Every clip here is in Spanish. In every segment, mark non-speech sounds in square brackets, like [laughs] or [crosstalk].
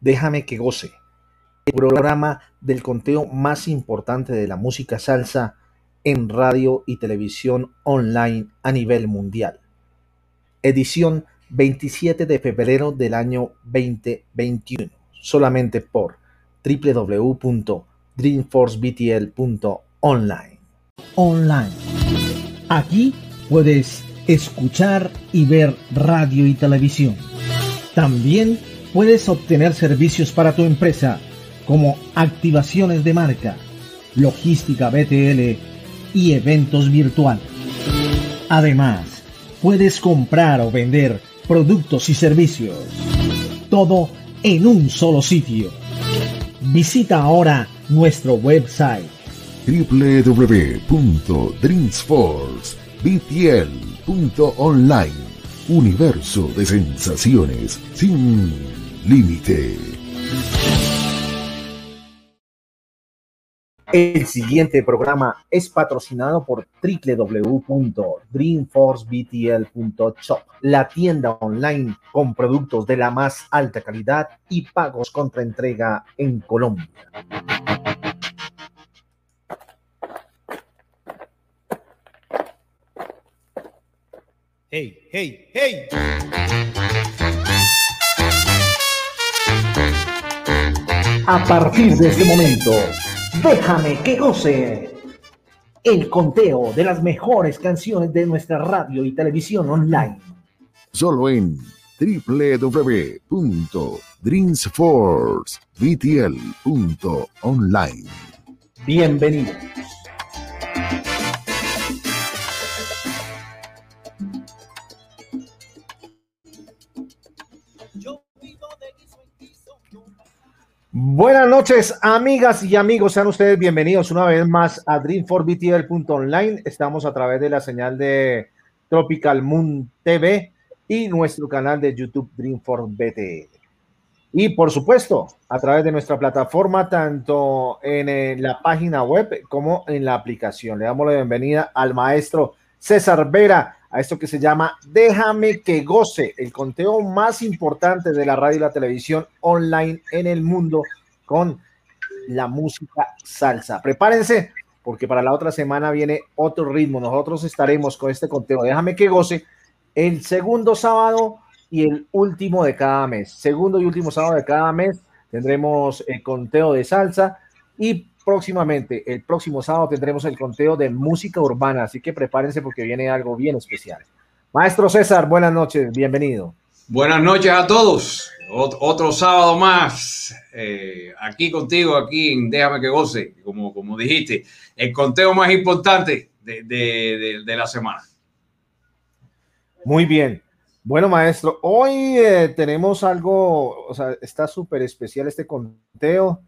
Déjame que goce, el programa del conteo más importante de la música salsa en radio y televisión online a nivel mundial. Edición 27 de febrero del año 2021, solamente por www.dreamforcebtl.online. Online. Aquí puedes escuchar y ver radio y televisión. También puedes obtener servicios para tu empresa como activaciones de marca, logística BTL y eventos virtuales. Además, puedes comprar o vender productos y servicios. Todo en un solo sitio. Visita ahora nuestro website www.dreamsforcebtl.online Universo de sensaciones sin límite. El siguiente programa es patrocinado por www.dreamforcebtl.shop, la tienda online con productos de la más alta calidad y pagos contra entrega en Colombia. Hey, hey, hey. A partir de este momento, déjame que goce el conteo de las mejores canciones de nuestra radio y televisión online. Solo en www.dreamsforcebtl.online. Bienvenidos. Buenas noches, amigas y amigos. Sean ustedes bienvenidos una vez más a Dream4BTL.online. Estamos a través de la señal de Tropical Moon TV y nuestro canal de YouTube Dream4BTL. Y por supuesto, a través de nuestra plataforma, tanto en la página web como en la aplicación. Le damos la bienvenida al maestro César Vera a esto que se llama Déjame que goce, el conteo más importante de la radio y la televisión online en el mundo con la música salsa. Prepárense porque para la otra semana viene otro ritmo. Nosotros estaremos con este conteo. Déjame que goce el segundo sábado y el último de cada mes. Segundo y último sábado de cada mes tendremos el conteo de salsa y próximamente, el próximo sábado tendremos el conteo de música urbana, así que prepárense porque viene algo bien especial. Maestro César, buenas noches, bienvenido. Buenas noches a todos. otro sábado más eh, aquí contigo, aquí en Déjame que goce, como, como dijiste, el conteo más importante de, de, de, la semana. Muy bien. Bueno, maestro, hoy eh, tenemos algo, o sea, está súper especial este conteo.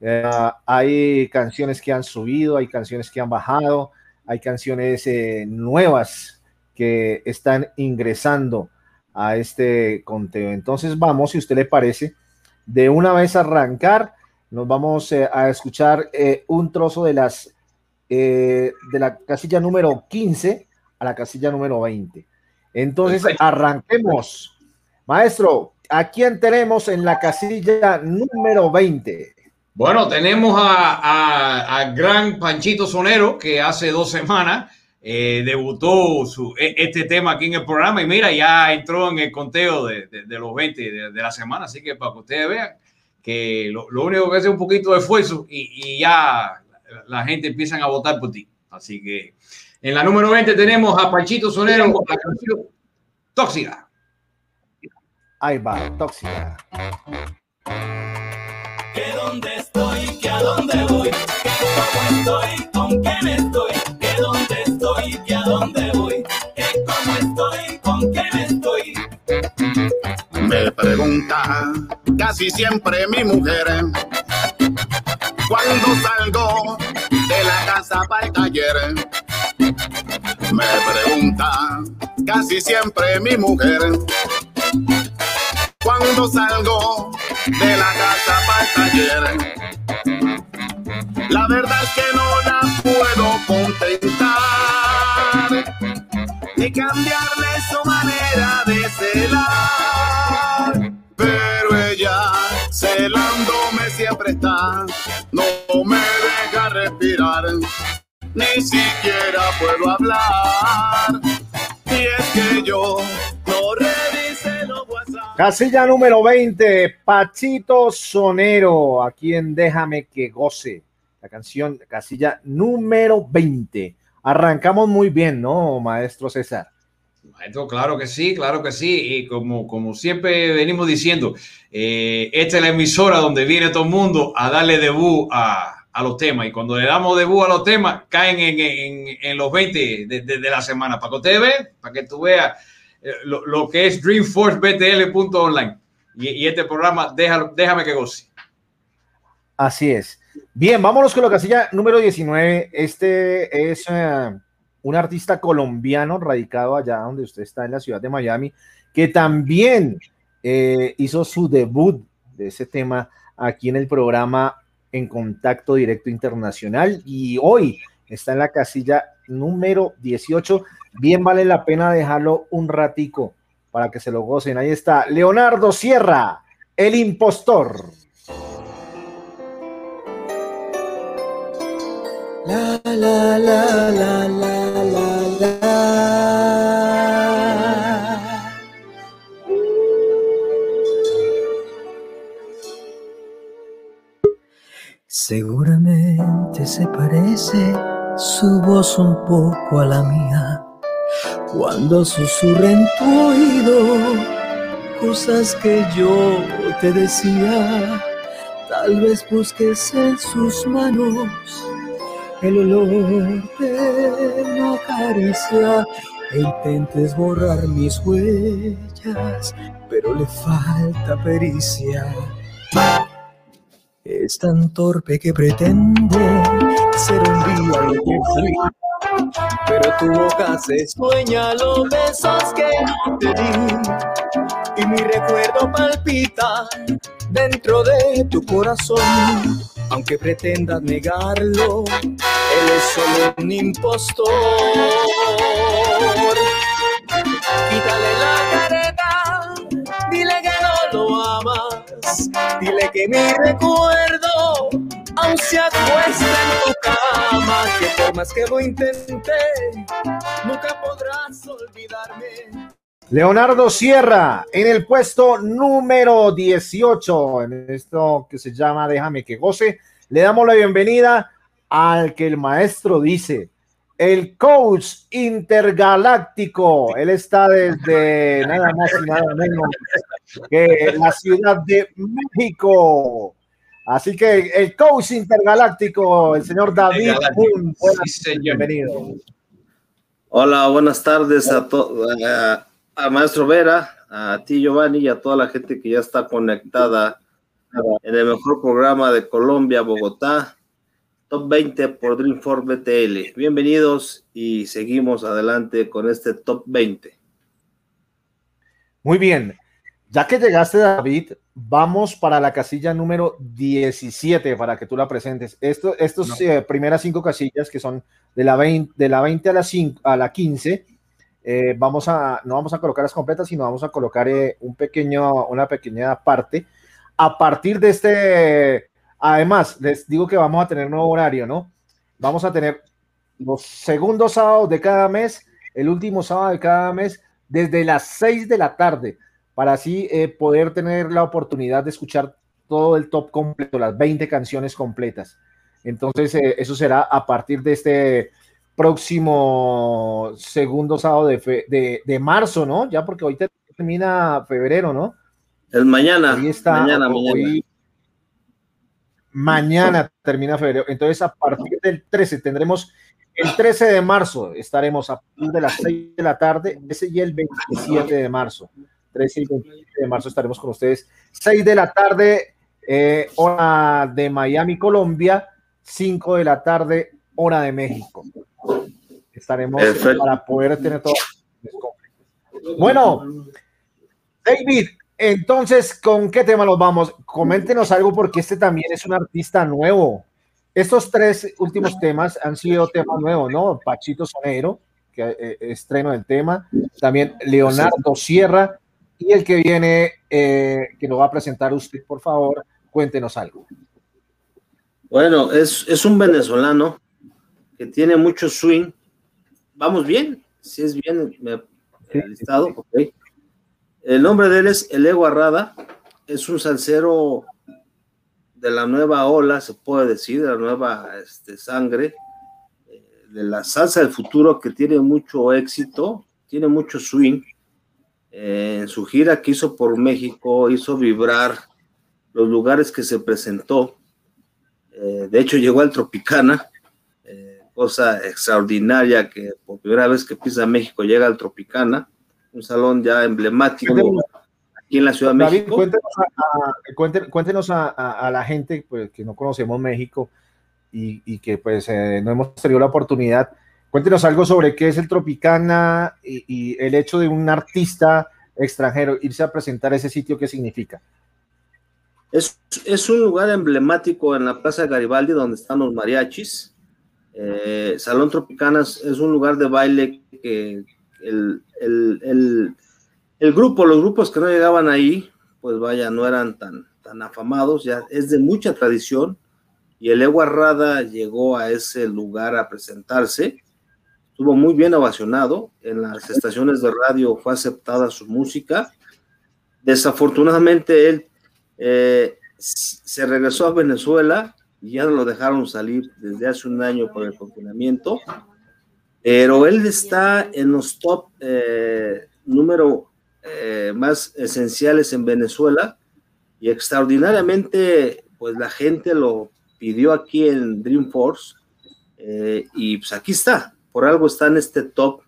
Eh, hay canciones que han subido, hay canciones que han bajado, hay canciones eh, nuevas que están ingresando a este conteo. Entonces vamos, si usted le parece, de una vez arrancar, nos vamos eh, a escuchar un trozo de las de la casilla número 15 a la casilla número 20. Entonces arranquemos. Maestro, ¿a quién tenemos en la casilla número 20? Bueno, tenemos a, gran Panchito Sonero que hace dos semanas eh, debutó su, e, este tema aquí en el programa y mira, ya entró en el conteo de, los 20 de, la semana, así que para que ustedes vean que lo, único que hace es un poquito de esfuerzo y, ya la gente empieza a votar por ti. Así que en la número 20 tenemos a Panchito Sonero con la canción Tóxica. Ahí va, Tóxica quién estoy, que dónde estoy, que a dónde voy, que cómo estoy, con quién estoy. Me pregunta casi siempre mi mujer cuando salgo de la casa para el taller. Me pregunta casi siempre mi mujer cuando salgo de la casa para el taller. La verdad es que no la puedo contentar ni cambiarle su manera de celar, pero ella se aprieta, no me deja respirar, ni siquiera puedo hablar. Y es que yo no revisé los WhatsApp. Casilla número 20, Pachito Sonero, aquí en Déjame que goce. La canción, casilla número 20. Arrancamos muy bien, ¿no, maestro César? Maestro, claro que sí, claro que sí. Y como, como siempre venimos diciendo, eh, esta es la emisora donde viene todo el mundo a darle debut a, a los temas. Y cuando le damos debut a los temas, caen en, en- en los 20 de, de- de la semana. Para que usted vea, para que tú veas eh, lo, lo que es DreamForceBTL.online. Y, y este programa, déjalo- déjame que goce. Así es. Bien, vámonos con la casilla número 19. Este es eh, un artista colombiano radicado allá donde usted está en la ciudad de Miami, que también eh, hizo su debut de ese tema aquí en el programa En Contacto Directo Internacional y hoy está en la casilla número 18. Bien vale la pena dejarlo un ratico para que se lo gocen. Ahí está Leonardo Sierra, el impostor. La la la la la la la. Seguramente se parece su voz un poco a la mía cuando susurra en tu oído cosas que yo te decía. Tal vez busques en sus manos el olor de una caricia e intentes borrar mis huellas, pero le falta pericia. Es tan torpe que pretende ser un día fui, pero tu boca se sueña los besos que no te di y mi recuerdo palpita dentro de tu corazón. Aunque pretendas negarlo, él es solo un impostor. Quítale la careta, dile que no lo amas, dile que mi recuerdo aún se acuesta en tu cama, que por más que lo intenté, nunca podrás olvidarme. Leonardo Sierra en el puesto número 18 en esto que se llama Déjame que goce. Le damos la bienvenida al que el maestro dice, el coach intergaláctico. Él está desde nada más y nada menos que la ciudad de México. Así que el coach intergaláctico, el señor David Boone, buenas Sí, señor. bienvenido. Hola, buenas tardes a, to- a, Maestro Vera, a ti Giovanni y a toda la gente que ya está conectada en el mejor programa de Colombia, Bogotá, Top 20 por Dreamforce BTL. Bienvenidos y seguimos adelante con este Top 20. Muy bien. Ya que llegaste, David, vamos para la casilla número 17 para que tú la presentes. Esto, estos eh, primeras cinco casillas que son de la 20, de la 20 a la, 5, a la 15, eh, vamos a, no vamos a colocarlas completas, sino vamos a colocar eh, un pequeño, una pequeña parte. A partir de este, además, les digo que vamos a tener nuevo horario, ¿no? Vamos a tener los segundos sábados de cada mes, el último sábado de cada mes, desde las 6 de la tarde para así eh, poder tener la oportunidad de escuchar todo el top completo, las 20 canciones completas. Entonces, eh, eso será a partir de este próximo segundo sábado de, fe- de, de marzo, ¿no? Ya porque hoy termina febrero, ¿no? El mañana, Hoy está, mañana, hoy- mañana. mañana termina febrero. Entonces, a partir del 13 tendremos el 13 de marzo, estaremos a partir de las 6 de la tarde, ese y el 27 de marzo. 13 y 27 de marzo estaremos con ustedes. 6 de la tarde, eh, hora de Miami, Colombia. 5 de la tarde, hora de México. Estaremos Perfecto. para poder tener todo. Bueno, David, entonces, ¿con qué tema nos vamos? Coméntenos algo porque este también es un artista nuevo. Estos tres últimos temas han sido temas nuevos, ¿no? Pachito Sonero, que eh, estreno del tema, también Leonardo Sierra y el que viene, eh, que lo va a presentar usted, por favor, cuéntenos algo. Bueno, es, es un venezolano que tiene mucho swing. Vamos bien, si es bien el listado, ok. El nombre de él es Elego Arrada, es un salsero de la nueva ola, se puede decir, de la nueva este, sangre, eh, de la salsa del futuro que tiene mucho éxito, tiene mucho swing. Eh, en su gira que hizo por México, hizo vibrar los lugares que se presentó. Eh, de hecho, llegó al Tropicana, eh, cosa extraordinaria que por primera vez que pisa México llega al Tropicana, un salón ya emblemático aquí en la Ciudad de David, México. cuéntenos, a, cuente- cuéntenos a, a- a la gente pues, que no conocemos México y, y que pues eh, no hemos tenido la oportunidad. Cuéntenos algo sobre qué es el Tropicana y, y el hecho de un artista extranjero irse a presentar ese sitio, ¿qué significa? Es, es un lugar emblemático en la Plaza Garibaldi donde están los mariachis. Eh, Salón Tropicana es, un lugar de baile que el, el- el- grupo, los grupos que no llegaban ahí, pues vaya, no eran tan, tan afamados, ya es de mucha tradición. Y el Ewa Rada llegó a ese lugar a presentarse. Estuvo muy bien ovacionado. En las estaciones de radio fue aceptada su música. Desafortunadamente, él eh, se regresó a Venezuela ya no lo dejaron salir desde hace un año por el confinamiento. Pero él está en los top eh, número eh, más esenciales en Venezuela y extraordinariamente, pues la gente lo pidió aquí en Dreamforce eh, y pues aquí está. Por algo está en este top,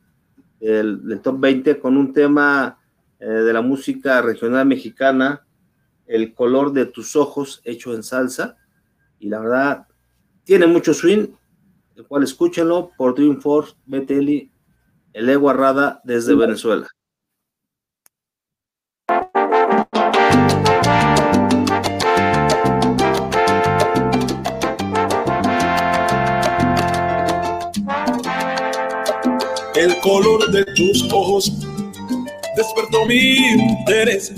el, el top 20 con un tema eh, de la música regional mexicana, El color de tus ojos, hecho en salsa. Y la verdad, tiene mucho swing, el cual escúchenlo por Dreamforce, BTL, El Ego Arrada desde Venezuela. El color de tus ojos despertó mi interés.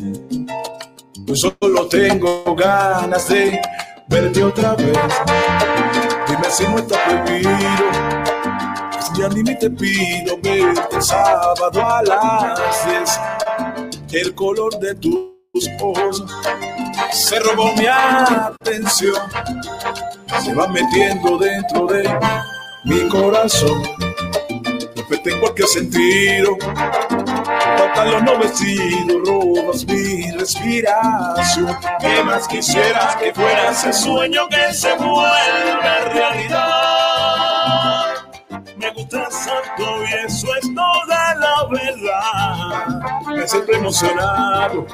Pues solo tengo ganas de verte otra vez. Dime si no está prohibido. Pues ya ni me te pido verte el sábado a las 10. El color de tus ojos se robó mi atención. Se va metiendo dentro de mi corazón. Perfecto en cualquier sentido. Los no vestidos, robas mi respiración. ¿Qué más quisiera que fuera ese sueño que se vuelve realidad? Me gustas tanto y eso es toda la verdad. Me siento emocionado.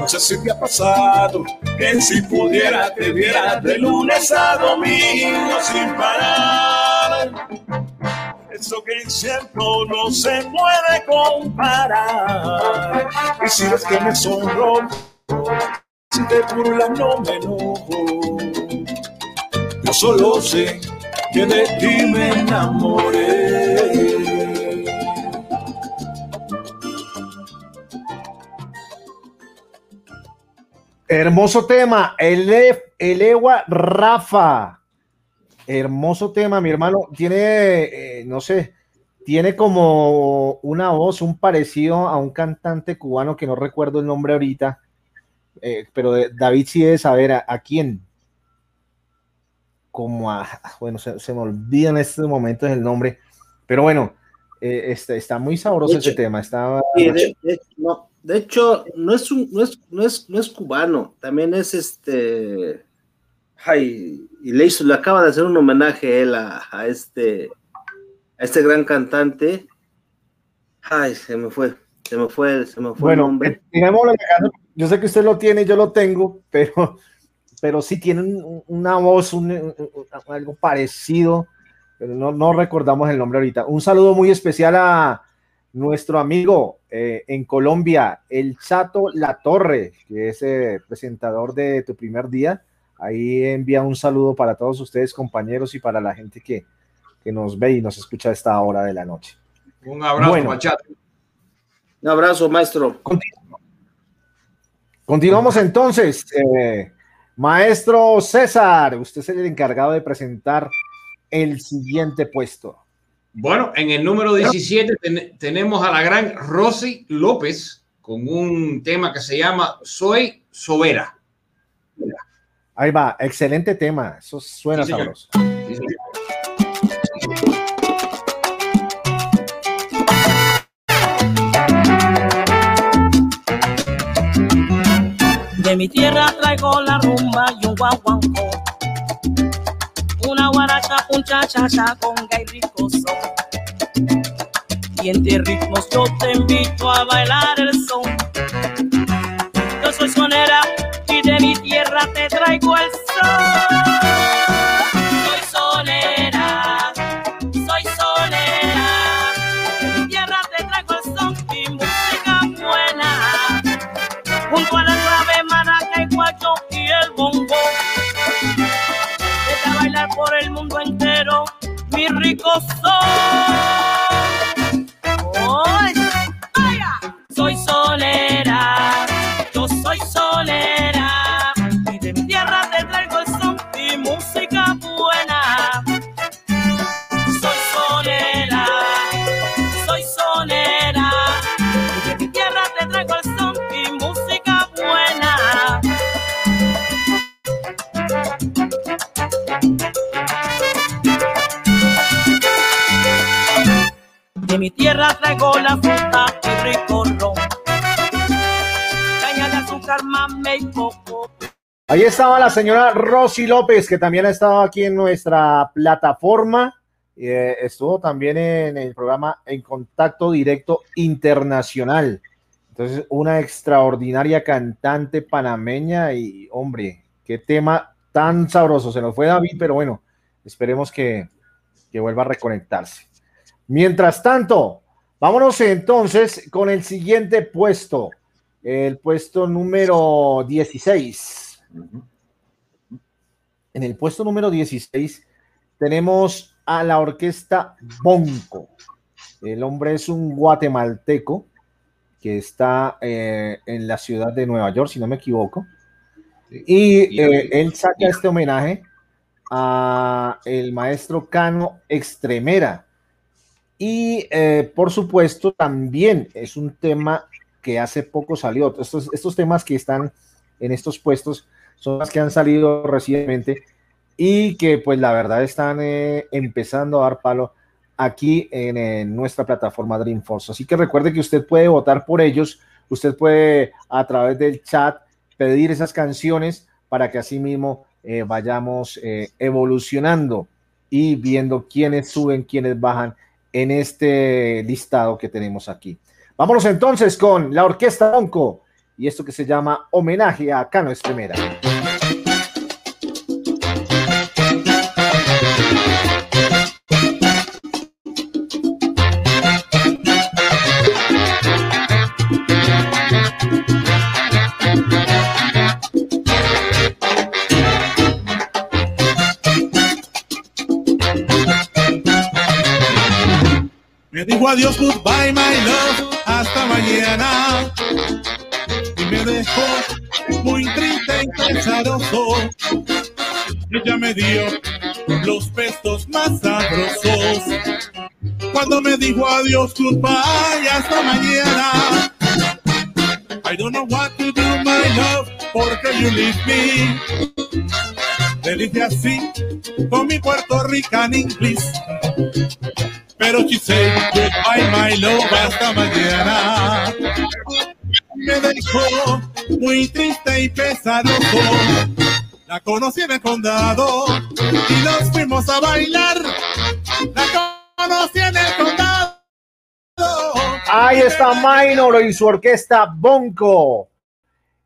No sé si te ha pasado que si pudiera te viera de lunes a domingo sin parar. Eso que siento no se puede comparar. Y si ves que me sonrojo, si te burlas no me enojo. Yo solo sé que de ti me enamoré. Hermoso tema, el, el Ewa Rafa. Hermoso tema, mi hermano. Tiene, eh, no sé, tiene como una voz, un parecido a un cantante cubano que no recuerdo el nombre ahorita, eh, pero David sí debe saber a, a quién. Como a, [laughs] bueno, se, se me olvida en estos momentos el nombre, pero bueno, eh, este, está muy sabroso De ese hecho- tema. Está, de, de- no, de hecho, no es, un, no, es, no, es, no es cubano, también es este. Ay, y le, hizo, le acaba de hacer un homenaje él a, a este, a este gran cantante. Ay, se me fue, se me fue, se me fue el Bueno, nombre. eh, yo sé que usted lo tiene, yo lo tengo, pero, pero sí tienen un- una voz, un- algo parecido, pero no, no recordamos el nombre ahorita. Un saludo muy especial a nuestro amigo eh, en Colombia, el Chato La Torre, que es eh, presentador de tu primer día. Ahí envía un saludo para todos ustedes, compañeros, y para la gente que, que nos ve y nos escucha a esta hora de la noche. Un abrazo, Bueno. Machado. Un abrazo, maestro. Continuamos entonces. eh, Maestro César, usted es el encargado de presentar el siguiente puesto. Bueno, en el número 17 ten- tenemos a la gran Rosy López con un tema que se llama Soy Sobera. Ahí va, excelente tema. Eso suena Sí, sabroso. Sí. De mi tierra traigo la rumba y un guaguancó. Una guaracha, un cha-cha-cha con gay rico son. Y entre ritmos yo te invito a bailar el son. Yo soy sonera y de mi tierra te Soy sonera, soy sonera. De mi tierra te traigo el son y música buena junto a la clave, maraca y guacho y el bongo. Vete a bailar por el mundo entero, mi rico son. Ahí estaba la señora Rosy López, que también ha estado aquí en nuestra plataforma. Eh, estuvo también en el programa En Contacto Directo Internacional. Entonces, una extraordinaria cantante panameña y, hombre, qué tema tan sabroso. Se nos fue David, pero bueno, esperemos que, que vuelva a reconectarse. Mientras tanto, vámonos entonces con el siguiente puesto, el puesto número 16. En el puesto número 16 tenemos a la orquesta Bonco. El hombre es un guatemalteco que está eh, en la ciudad de Nueva York, si no me equivoco. Y eh, él saca este homenaje a el maestro Cano Extremera. Y eh, por supuesto también es un tema que hace poco salió. Estos, estos temas que están en estos puestos son las que han salido recientemente y que pues la verdad están eh, empezando a dar palo aquí en, nuestra plataforma Dreamforce. Así que recuerde que usted puede votar por ellos, usted puede a través del chat pedir esas canciones para que así mismo eh, vayamos eh, evolucionando y viendo quiénes suben, quiénes bajan en este listado que tenemos aquí. Vámonos entonces con la Orquesta Bonco y esto que se llama Homenaje a Cano Estremera. Me dijo adiós, goodbye, my love, hasta mañana. Y me dejó muy triste y pesaroso. Ella me dio los besos más sabrosos. Cuando me dijo adiós, goodbye, hasta mañana. I don't know what to do, my love, porque you leave me. Le dije así, con mi Puerto Rican English. Pero she said goodbye, my love, hasta mañana. Me dejó muy triste y pesaroso. La conocí en el condado y nos fuimos a bailar. La conocí en el condado. Ahí está Minor y su orquesta Bonco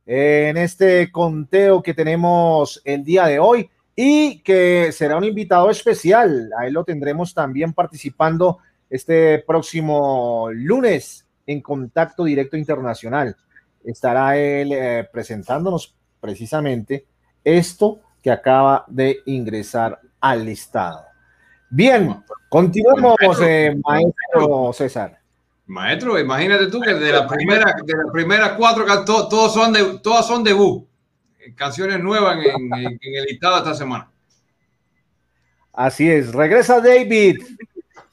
en este conteo que tenemos el día de hoy y que será un invitado especial. Ahí lo tendremos también participando este próximo lunes en Contacto Directo Internacional. Estará él eh, presentándonos precisamente esto que acaba de ingresar al listado. Bien, continuamos, eh, maestro César. Maestro, imagínate tú que de las primeras cuatro son de todas son debut. Canciones nuevas en, en- en el listado esta semana. Así es. Regresa David.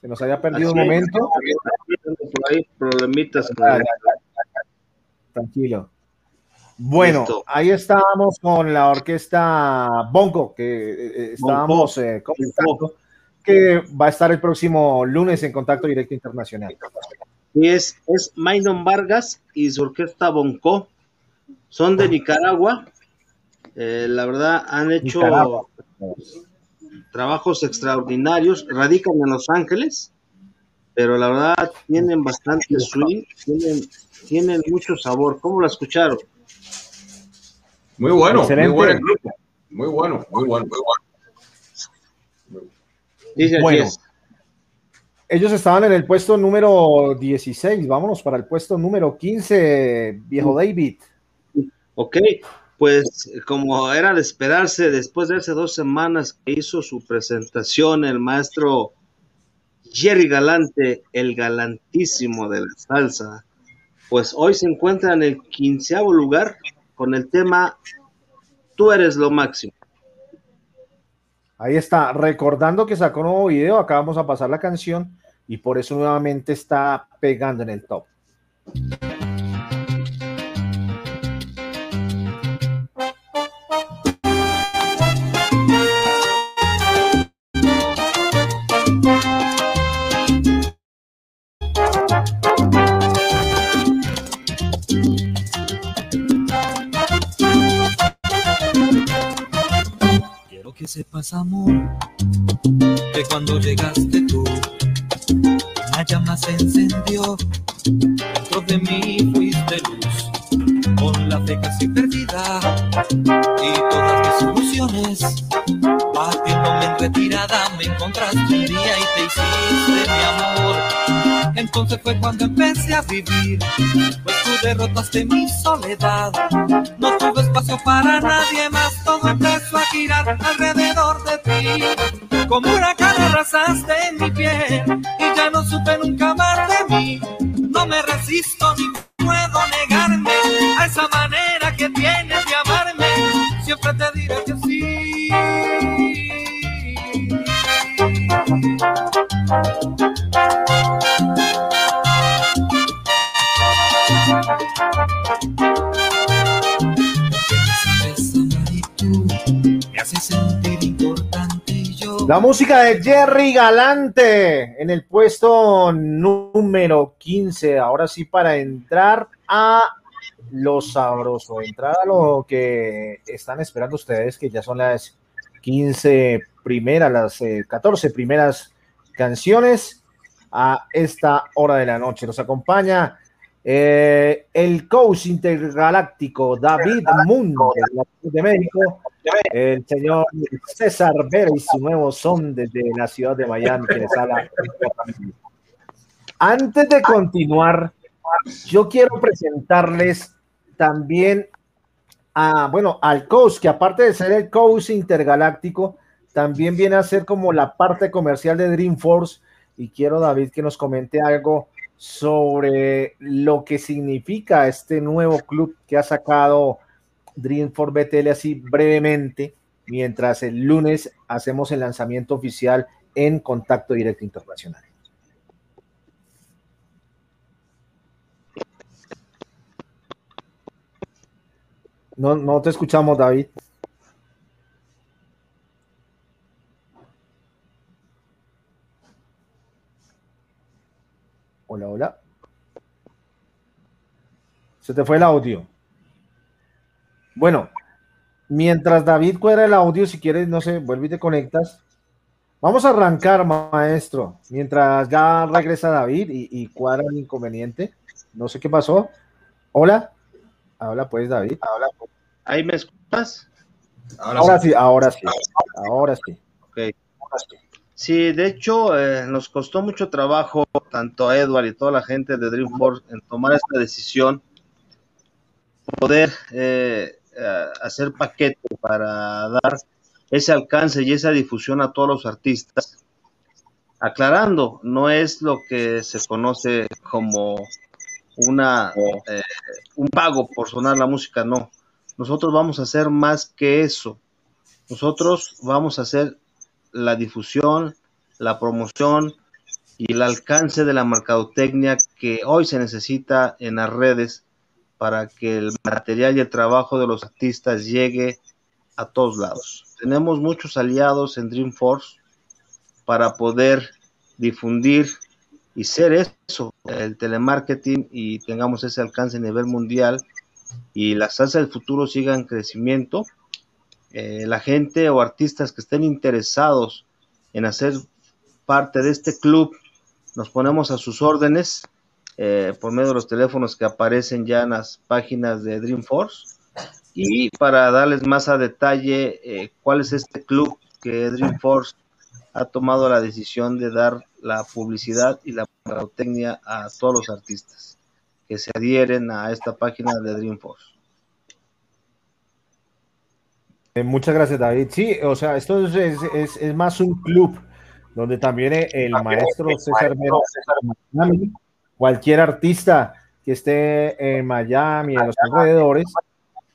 Se nos había perdido un Así momento. Por ahí problemitas. ya. Tranquilo. Bueno, Listo. ahí estábamos con la orquesta Bongo, que eh, eh, estábamos eh, comentando que va a estar el próximo lunes en Contacto Directo Internacional. Y es, es Mainon Vargas y su orquesta Bonco. Son de Nicaragua. Eh, la verdad, han hecho Nicaragua. trabajos extraordinarios. Radican en Los Ángeles, pero la verdad tienen bastante swing, tienen, tienen mucho sabor. ¿Cómo la escucharon? Muy bueno, Excelente. muy bueno el grupo. Muy bueno, muy bueno, muy bueno. Dice Bueno. Ellos estaban en el puesto número 16. Vámonos para el puesto número 15, viejo David. Ok, pues como era de esperarse, después de hace dos semanas que hizo su presentación el maestro Jerry Galante, el galantísimo de la salsa, pues hoy se encuentra en el quinceavo lugar con el tema Tú eres lo máximo. Ahí está, recordando que sacó un nuevo video, acá vamos a pasar la canción y por eso nuevamente está pegando en el top. Que sepas, amor, que cuando llegaste tú, una llama se encendió. Dentro de mí fuiste luz, con la fe casi perdida y todas mis ilusiones. Batiéndome en retirada, me encontraste un día y te hiciste mi amor. Entonces fue cuando empecé a vivir, pues tú derrotaste mi soledad. No tuve espacio para nadie más, todo empezó a girar alrededor de ti. Como huracán arrasaste en mi piel y ya no supe nunca más de mí. No me resisto ni puedo negarme a esa manera La música de Jerry Galante en el puesto número 15. Ahora sí, para entrar a lo sabroso, entrar a lo que están esperando ustedes, que ya son las 15 primeras, las eh, 14 primeras canciones a esta hora de la noche. Nos acompaña eh, el coach intergaláctico David Mundo de México, el señor César Vera y su nuevo son desde la ciudad de Miami que les. Antes de continuar, yo quiero presentarles también a, bueno, al coach, que aparte de ser el coach intergaláctico, también viene a ser como la parte comercial de Dreamforce. Y quiero, David, que nos comente algo sobre lo que significa este nuevo club que ha sacado Dreamforce BTL así brevemente, mientras el lunes hacemos el lanzamiento oficial en Contacto Directo Internacional. No, no te escuchamos, David. Hola, hola. Se te fue el audio. Bueno, mientras David cuadra el audio, si quieres, no sé, vuelve y te conectas. Vamos a arrancar, maestro, mientras ya regresa David y, y cuadra el inconveniente. No sé qué pasó. Hola. Habla pues, David. Habla. ¿Ahí me escuchas? Ahora sí, ahora sí. Ahora sí. Ok. Sí, de hecho, eh, nos costó mucho trabajo, tanto a Edward y toda la gente de Dreamforce, en tomar esta decisión, poder eh, eh, hacer paquete para dar ese alcance y esa difusión a todos los artistas. Aclarando, no es lo que se conoce como una eh, un pago por sonar la música, no. nosotros vamos a hacer más que eso. Nosotros vamos a hacer la difusión, la promoción y el alcance de la mercadotecnia que hoy se necesita en las redes para que el material y el trabajo de los artistas llegue a todos lados. Tenemos muchos aliados en Dreamforce para poder difundir y ser eso, el telemarketing y tengamos ese alcance a nivel mundial y la salsa del futuro siga en crecimiento. Eh, la gente o artistas que estén interesados en hacer parte de este club, nos ponemos a sus órdenes eh, por medio de los teléfonos que aparecen ya en las páginas de Dreamforce. Y para darles más a detalle eh, cuál es este club que Dreamforce ha tomado la decisión de dar la publicidad y la mercadotecnia a todos los artistas que se adhieren a esta página de Dreamforce. Eh, muchas gracias, David. Sí, o sea, esto es, es, es más un club donde también el maestro César Miami, cualquier artista que esté en Miami, en los alrededores,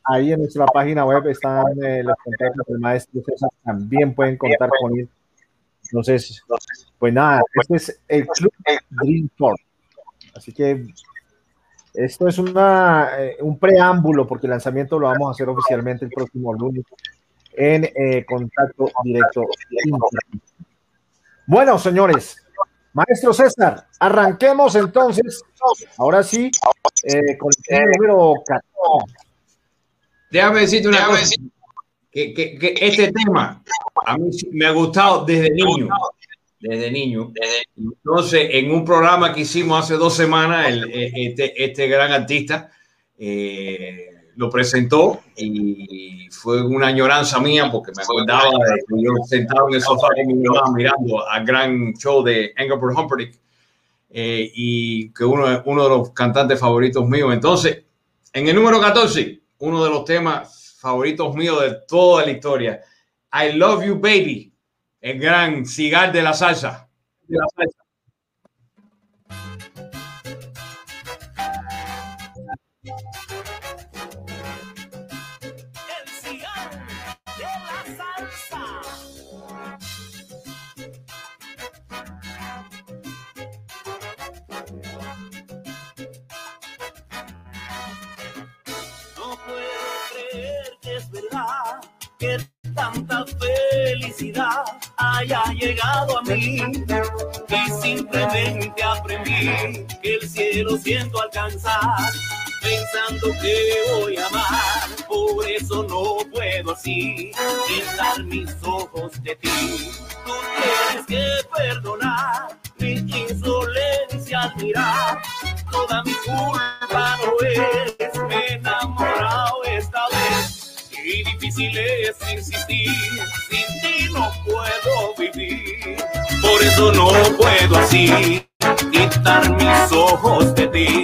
ahí en nuestra página web están eh, los contactos del maestro César, también pueden contar con él. Entonces, pues nada, este es el Club Dream Así que esto es una, eh, un preámbulo, porque el lanzamiento lo vamos a hacer oficialmente el próximo lunes en eh, contacto directo. Bueno, señores, maestro César, arranquemos entonces, ahora sí, eh, con el número 14. Déjame decirte una cosa, que, que, este tema a mí me ha gustado desde niño, desde niño. Entonces, en un programa que hicimos hace dos semanas, el, este, este gran artista, eh, lo presentó y fue una añoranza mía porque me acordaba de que yo sentado en el sofá con mi mamá mirando al gran show de Engelbert Humperdinck eh, y que uno, uno de los cantantes favoritos míos. Entonces, en el número 14, uno de los temas favoritos míos de toda la historia, I Love You Baby, el gran cigar de la salsa. De la salsa. Haya llegado a mí. Y simplemente aprendí que el cielo siento alcanzar pensando que voy a amar. Por eso no puedo así quitar mis ojos de ti. Tú tienes que perdonar mi insolencia al mirar. Toda mi culpa no es me enamorado esta vez. Y difícil es insistir, sin no puedo vivir. Por eso no puedo así quitar mis ojos de ti.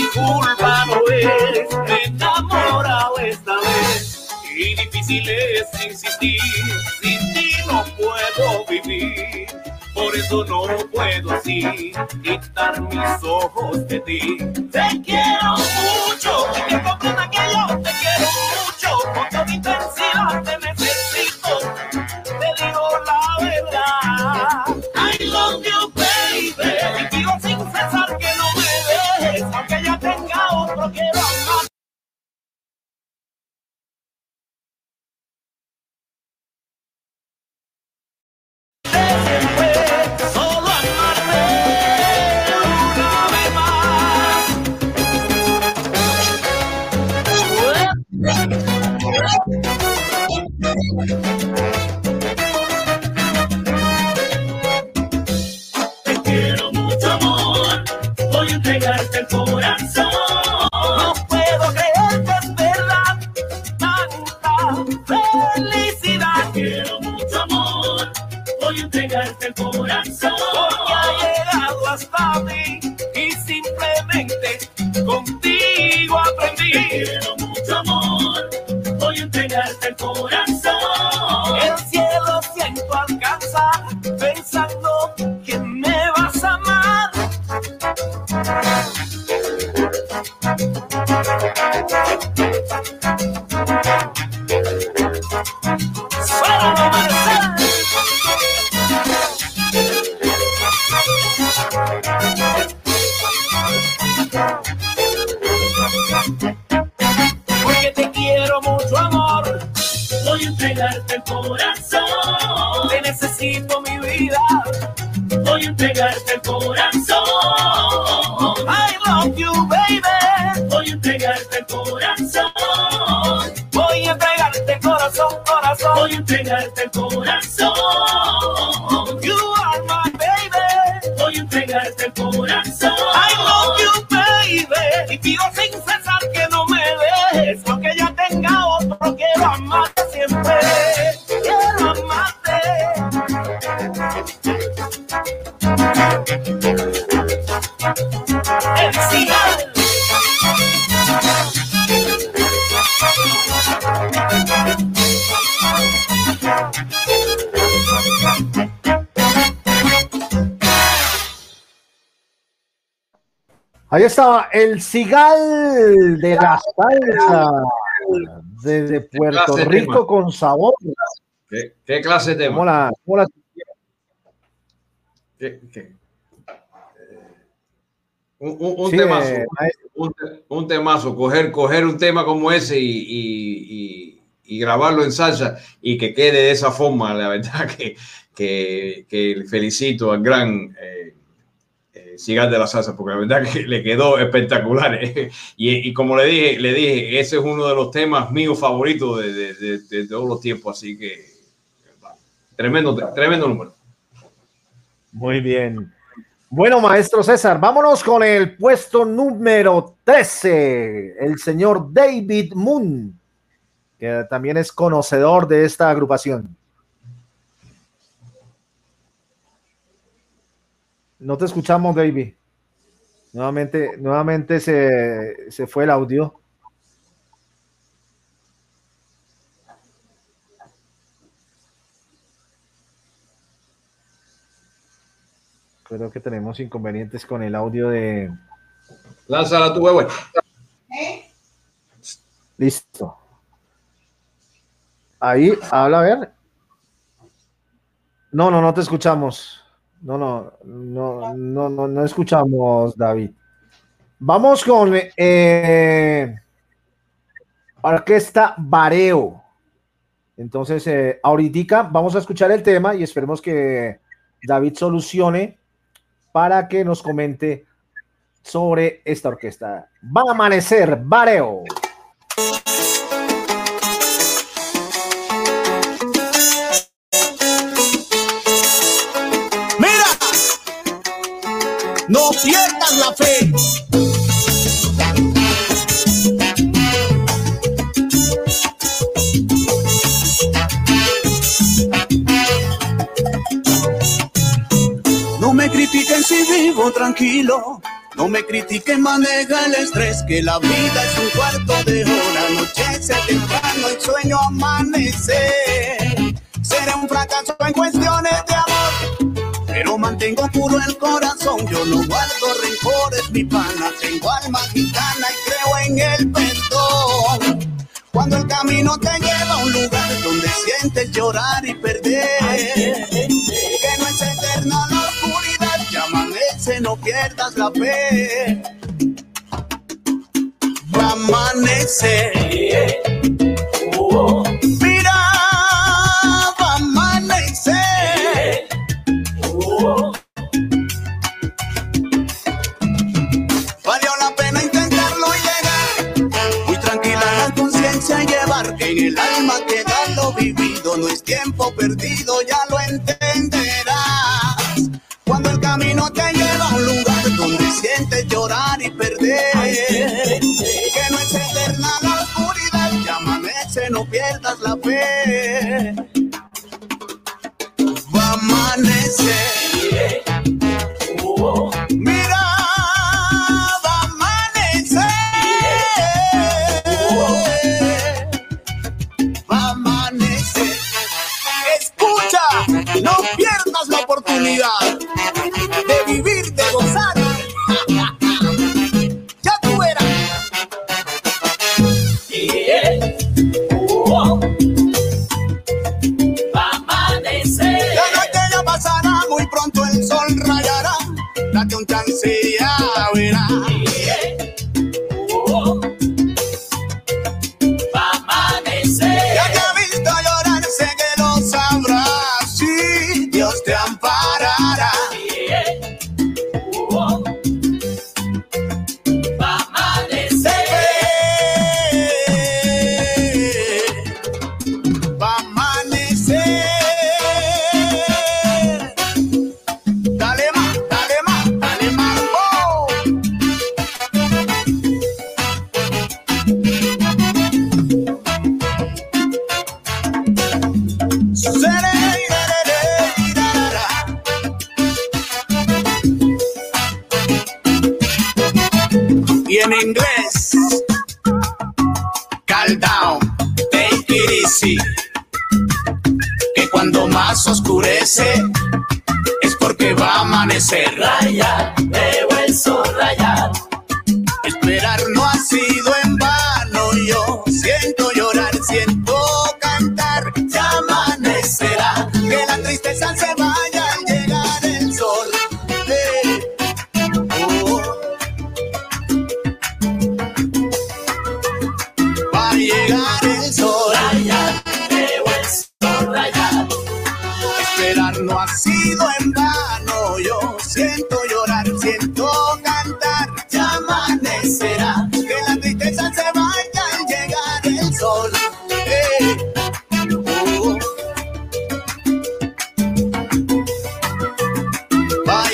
Mi culpa no es, me he enamorado esta vez. Y difícil es insistir, sin ti no puedo vivir. Por eso no puedo así quitar mis ojos de ti. Te quiero mucho y te quiero mucho. Te quiero mucho amor, voy a entregarte el corazón. El cigal de la salsa desde Puerto Rico tema. con sabor. ¿Qué, qué clase de ¿Cómo tema? la, cómo la- ¿Qué- qué? Eh, Un, un, un Sí, temazo, eh, un, te- un temazo, coger, coger un tema como ese y, y- y- y grabarlo en salsa y que quede de esa forma, la verdad [laughs] que, que, que felicito al gran eh, Cigar de la Salsa, porque la verdad que le quedó espectacular. eh. Y, y como le dije, le dije, ese es uno de los temas míos favoritos de, de- de- de todos los tiempos, así que tremendo, tremendo número. Muy bien. Bueno, maestro César, vámonos con el puesto número 13, el señor David Moon, que también es conocedor de esta agrupación. No te escuchamos, David. Nuevamente, nuevamente se, se fue el audio. Creo que tenemos inconvenientes con el audio de... Lánzala tu huevo. Listo. Ahí, habla, a ver. No, no, no te escuchamos. No, no, no, no, no, no escuchamos, David. Vamos con eh, Orquesta Bareo. Entonces, eh, ahorita vamos a escuchar el tema y esperemos que David solucione para que nos comente sobre esta orquesta. Va a amanecer Bareo. No pierdas la fe. No me critiquen si vivo tranquilo. No me critiquen, maneja el estrés, que la vida es un cuarto de hora, anochece temprano y sueño amanecer. Seré un fracaso en cuestiones de amor, mantengo puro el corazón. Yo no guardo rencores, mi pana, tengo alma gitana y creo en el perdón. Cuando el camino te lleva a un lugar donde sientes llorar y perder, que no es eterna la oscuridad, que amanece, no pierdas la fe. Va a amanecer. No es tiempo perdido, ya lo entenderás. Cuando el camino te lleva a un lugar donde sientes llorar y perder. Que no es eterna la oscuridad, que amanece, no pierdas la fe. Va a amanecer. Ya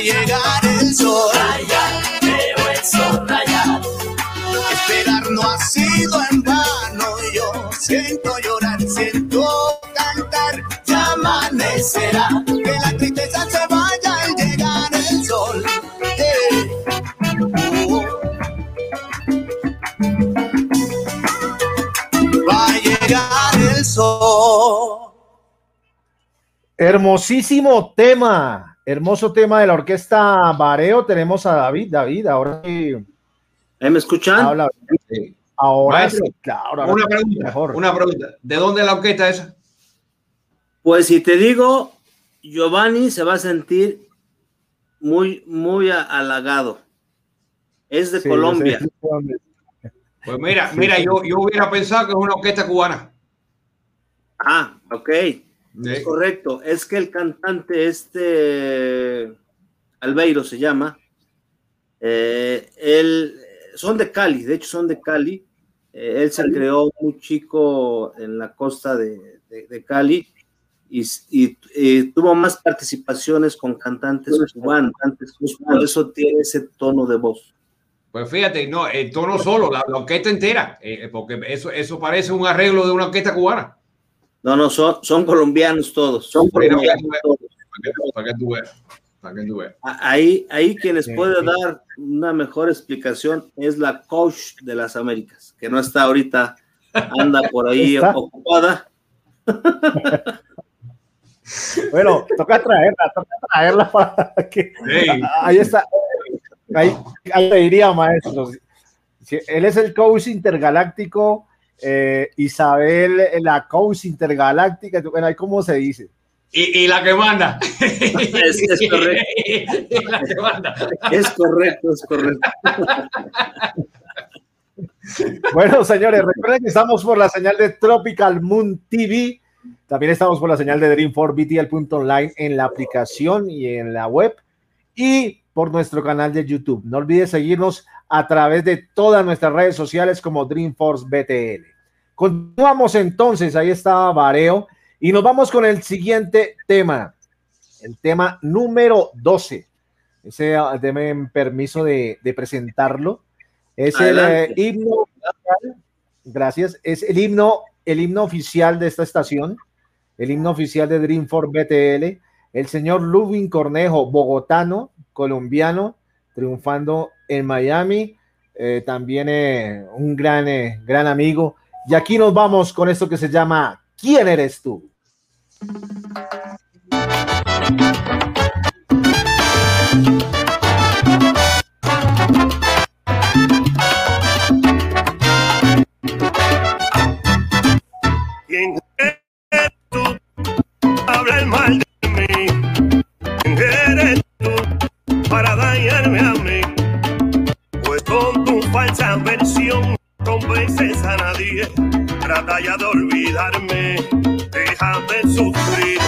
llegar el sol. El sol. Esperar no ha sido en vano. Yo siento llorar, siento cantar. Ya amanecerá. Que la tristeza se vaya al llegar el sol. Eh. Va a llegar el sol. Hermosísimo tema, hermoso tema de la orquesta Bareo. Tenemos a David, David, ahora sí ¿Eh, ¿Me escuchan? habla. Ahora Maestro, sí, claro, ahora Una pregunta, mejor. una pregunta. ¿De dónde es la orquesta esa? Pues si te digo, Giovanni se va a sentir muy, muy halagado. Es de Sí, Colombia. Pues mira, mira, yo, yo hubiera pensado que es una orquesta cubana. Ah, ok. Es correcto. Es que el cantante este Albeiro se llama. eh, él son de Cali, de hecho son de Cali. Eh, él se creó muy chico en la costa de, de- de Cali y, y- y tuvo más participaciones con cantantes cubanos. Por eso tiene ese tono de voz. Pues fíjate, no, el tono solo, la, la orquesta entera, eh, porque eso, eso parece un arreglo de una orquesta cubana. No, no, son, son colombianos todos. Son colombianos todos. Para que, para que tú veas, para que tú veas. A- Ahí, ahí quien les Sí, puede sí. dar una mejor explicación es la coach de las Américas, que no está ahorita, anda por ahí ¿Está? ocupada. [laughs] Bueno, toca traerla, toca traerla para que. Ahí está. Ahí, ahí le diría, maestro. Él es el coach intergaláctico, eh, Isabel, la coach intergaláctica. Bueno, ahí cómo se dice. Y, y la que manda. Es, es correcto, [laughs] Y la que manda. es correcto, es correcto. Bueno, señores, recuerden que estamos por la señal de Tropical Moon TV. También estamos por la señal de Dream 4 BTL.online en la aplicación y en la web y por nuestro canal de YouTube. No olvides seguirnos a través de todas nuestras redes sociales como Dreamforce BTL. Continuamos entonces, ahí está Vareo y nos vamos con el siguiente tema, el tema número 12. Ese, ah, denme permiso de, de presentarlo. Es el eh, himno, gracias, es el himno el himno oficial de esta estación, el himno oficial de Dreamforce BTL, el señor Ludwig Cornejo, bogotano, colombiano, triunfando en Miami, eh, también eh, un gran, eh, gran amigo. Y aquí nos vamos con esto que se llama ¿Quién eres tú? ¿Quién eres tú? Mal de mí. ¿Quién eres tú para dañarme a mí? Falsa versión convences a nadie. Trata ya de olvidarme. Déjame sufrir.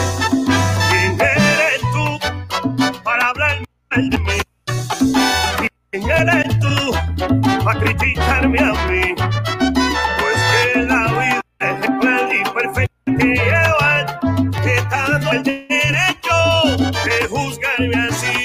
¿Quién eres tú para hablar mal de mí? ¿Quién eres tú para criticarme a mí? Pues que la vida es ejemplar y perfecta que llevar, que tanto el derecho de juzgarme así.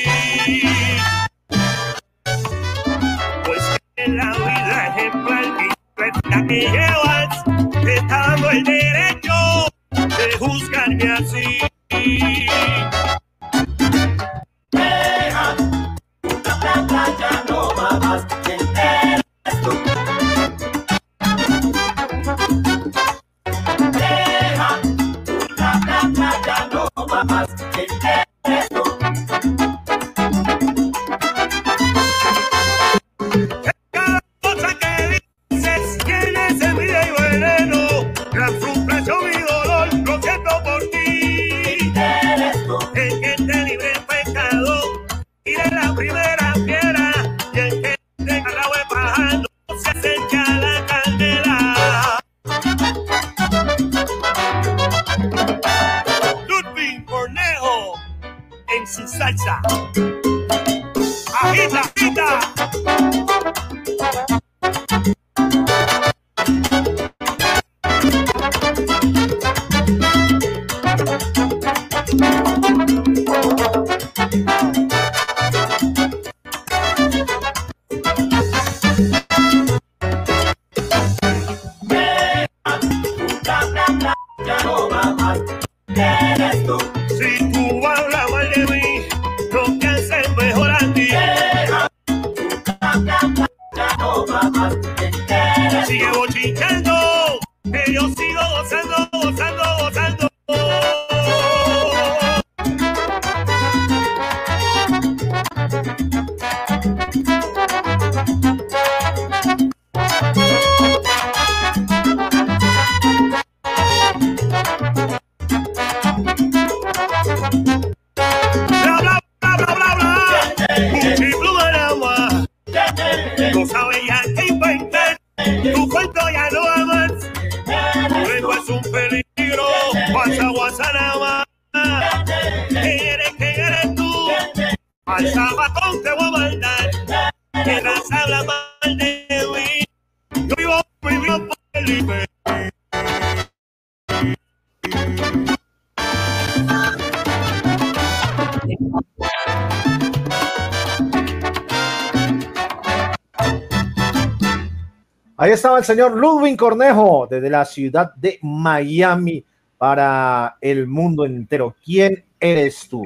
Señor Ludwig Cornejo desde la ciudad de Miami para el mundo entero. ¿Quién eres tú?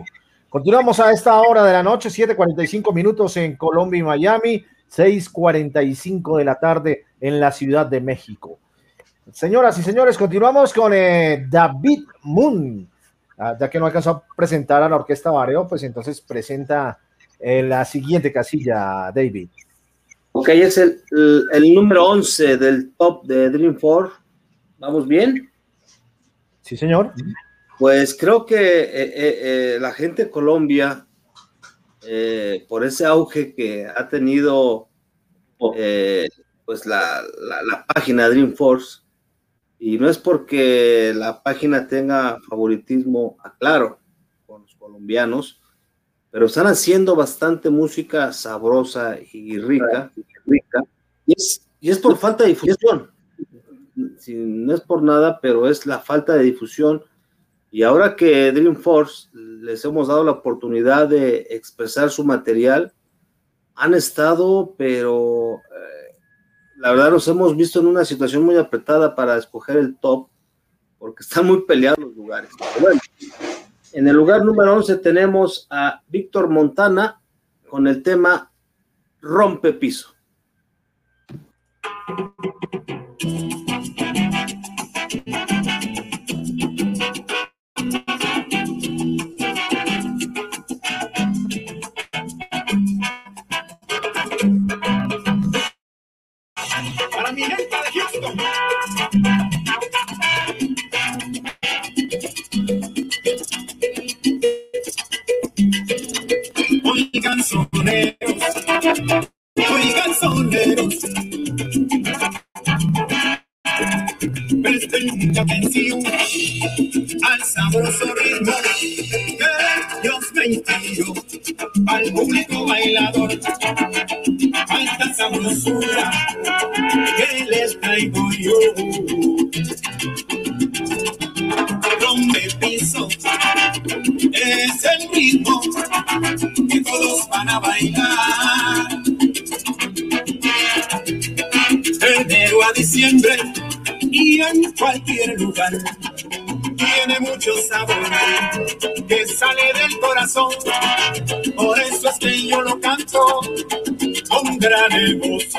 Continuamos a esta hora de la noche, 7:45 minutos en Colombia y Miami, 6:45 de la tarde en la Ciudad de México. Señoras y señores, continuamos con eh, David Moon. Ah, ya que no alcanzó a presentar a la Orquesta Bareo, pues entonces presenta eh, la siguiente casilla, David. Ok, es el, el, el número 11 del top de Dreamforce. ¿Vamos bien? Sí, señor. Pues creo que eh, eh, eh, la gente de Colombia, por ese auge que ha tenido eh, pues la, la- la página Dreamforce, y no es porque la página tenga favoritismo, aclaro, con los colombianos, pero están haciendo bastante música sabrosa y rica, rica y, es, y es por falta de difusión. Si, no es por nada, pero es la falta de difusión. Y ahora que Dreamforce les hemos dado la oportunidad de expresar su material, han estado, pero eh, la verdad nos hemos visto en una situación muy apretada para escoger el top, porque están muy peleados los lugares. Pero bueno, en el lugar número 11 tenemos a Víctor Montana con el tema Rompe Piso. Thank you. Por eso es que yo lo canto con gran emoción.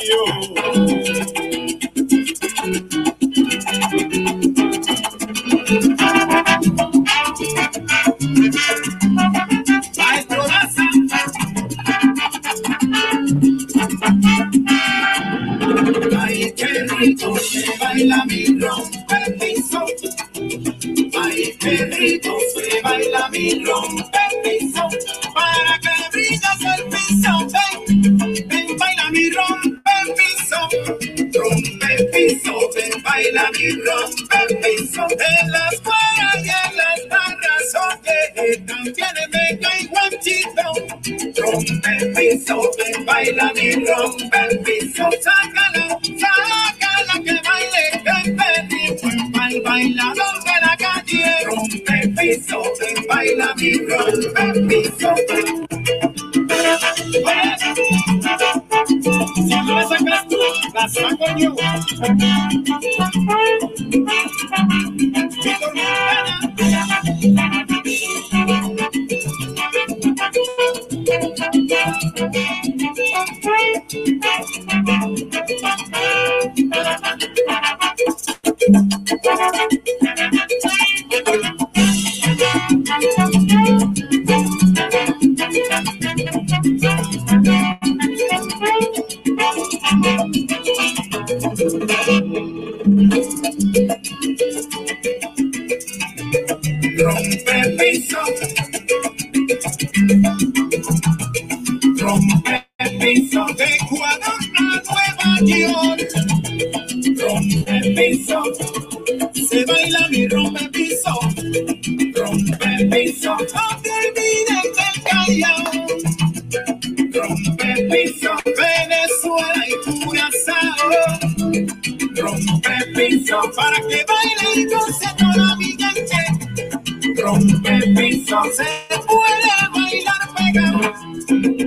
Thank you.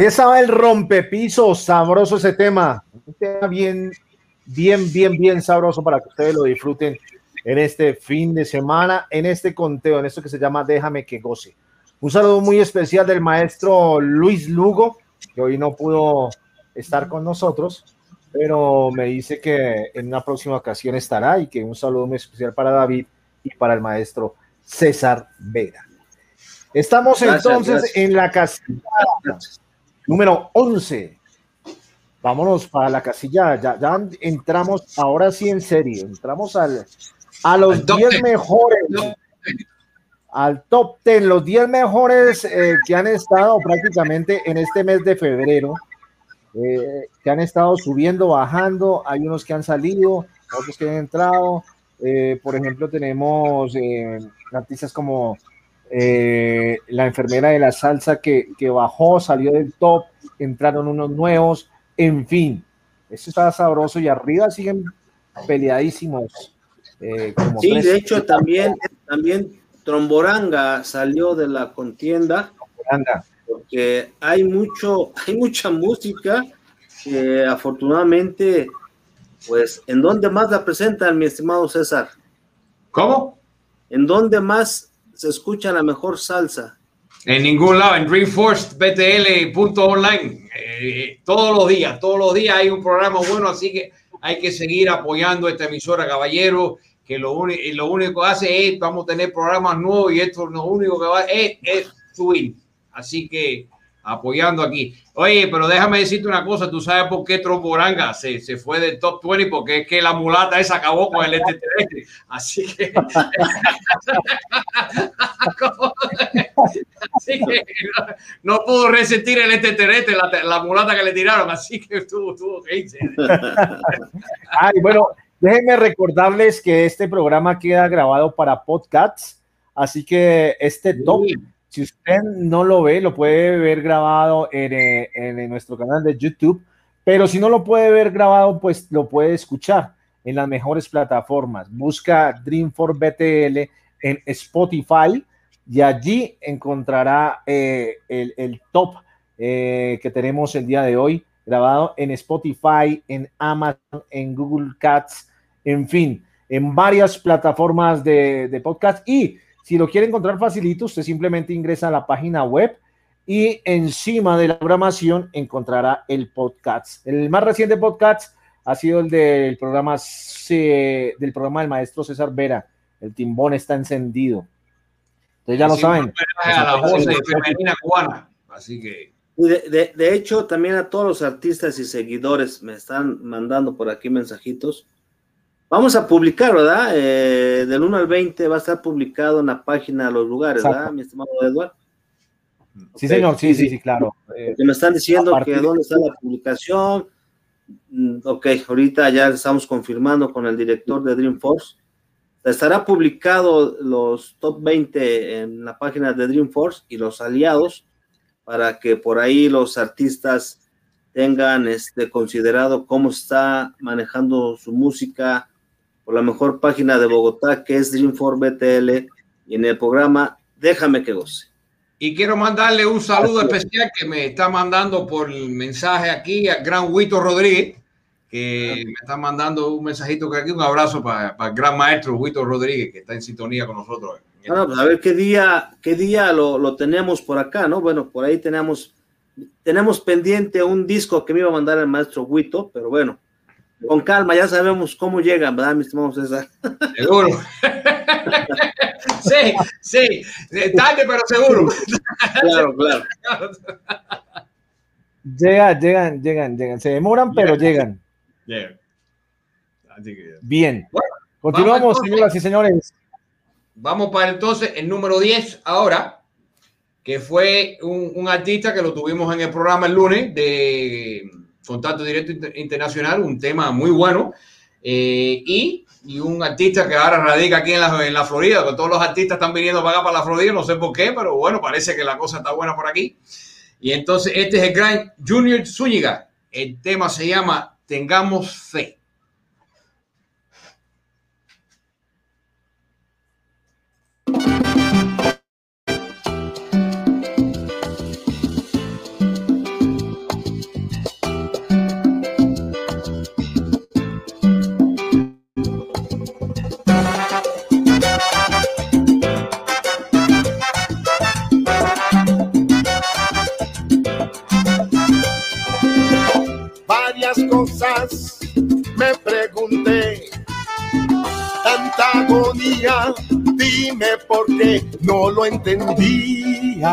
Ahí estaba el rompepiso, sabroso ese tema. Un tema bien, bien, bien, bien sabroso para que ustedes lo disfruten en este fin de semana, en este conteo, en esto que se llama Déjame que goce. Un saludo muy especial del maestro Luis Lugo, que hoy no pudo estar con nosotros, pero me dice que en una próxima ocasión estará y que un saludo muy especial para David y para el maestro César Vera. Estamos entonces en la casilla número 11. Vámonos para la casilla, ya, ya entramos, ahora sí en serio, entramos al, a los 10 mejores, al top 10, los 10 mejores eh, que han estado prácticamente en este mes de febrero, eh, que han estado subiendo, bajando, hay unos que han salido, otros que han entrado, eh, por ejemplo tenemos artistas como eh, la enfermera de la salsa que, que bajó, salió del top, entraron unos nuevos, en fin, esto está sabroso y arriba siguen peleadísimos. eh, como Sí, tres. de hecho también, también Tromboranga salió de la contienda porque hay mucho, [laughs] hay mucha música que afortunadamente, pues, ¿en dónde más la presentan, mi estimado César? ¿Cómo? ¿En dónde más se escucha la mejor salsa? En ningún lado, en dreamforcebtl.online. Eh, todos los días, todos los días hay un programa bueno, así que hay que seguir apoyando esta emisora, caballero, que lo, lo único que hace es, vamos a tener programas nuevos y esto lo único que va es, es subir. Así que apoyando aquí. Oye, pero déjame decirte una cosa, tú sabes por qué Tromboranga se, se fue del top 20, porque es que la mulata esa acabó con el extraterrestre. Así que... [laughs] Así que no, no pudo resistir el extraterrestre, la, la mulata que le tiraron, así que estuvo, estuvo que [laughs] irse. Ay, bueno, déjenme recordarles que este programa queda grabado para podcasts, así que este top, si usted no lo ve, lo puede ver grabado en, eh, en nuestro canal de YouTube, pero si no lo puede ver grabado, pues lo puede escuchar en las mejores plataformas. Busca Dream for BTL en Spotify y allí encontrará eh, el, el top eh, que tenemos el día de hoy grabado en Spotify, en Amazon, en Google Cats, en fin, en varias plataformas de, de podcast. Y si lo quiere encontrar facilito, usted simplemente ingresa a la página web y encima de la programación encontrará el podcast. El más reciente podcast ha sido el del programa, C- del programa del maestro César Vera. El timbón está encendido. Entonces ya lo saben. un homenaje a la voz de femenina cubana. Así que de, de- de hecho, también a todos los artistas y seguidores me están mandando por aquí mensajitos. Vamos a publicar, ¿verdad? Eh, del 1 al 20 va a estar publicado en la página de los lugares, ¿verdad, mi estimado Eduardo? Sí, señor, sí, sí, sí, claro. Eh, me están diciendo que de- dónde está la publicación. Mm, Ok, ahorita ya estamos confirmando con el director de Dreamforce. Estará publicado los top 20 en la página de Dreamforce y los aliados para que por ahí los artistas tengan este considerado cómo está manejando su música por la mejor página de Bogotá que es Dreamforce BTL y en el programa Déjame que goce. Y quiero mandarle un saludo especial que me está mandando por el mensaje aquí a Gran Huito Rodríguez, que me está mandando un mensajito que aquí, un abrazo para, para el gran maestro Huito Rodríguez, que está en sintonía con nosotros. Bueno, pues a ver qué día, qué día lo, lo tenemos por acá, ¿no? Bueno, por ahí tenemos, tenemos pendiente un disco que me iba a mandar el maestro Huito, pero bueno, con calma, ya sabemos cómo llegan, ¿verdad, mi estimado César? Seguro. sí, sí, tarde pero seguro. claro, claro. Llegan, llegan, llegan, llegan. Se demoran, pero llegan. Yeah. Así que, Bien. Continuamos, señoras y señores. Vamos para entonces el número 10 ahora, que fue un, un artista que lo tuvimos en el programa el lunes de Contacto Directo Inter- Internacional, un tema muy bueno, eh, y, y un artista que ahora radica aquí en la, en la Florida, que todos los artistas están viniendo para acá, para la Florida, no sé por qué, pero bueno, parece que la cosa está buena por aquí. Y entonces este es el gran Junior Zúñiga, el tema se llama Tengamos Fe. Me pregunté. Tanta agonía, dime por qué no lo entendía.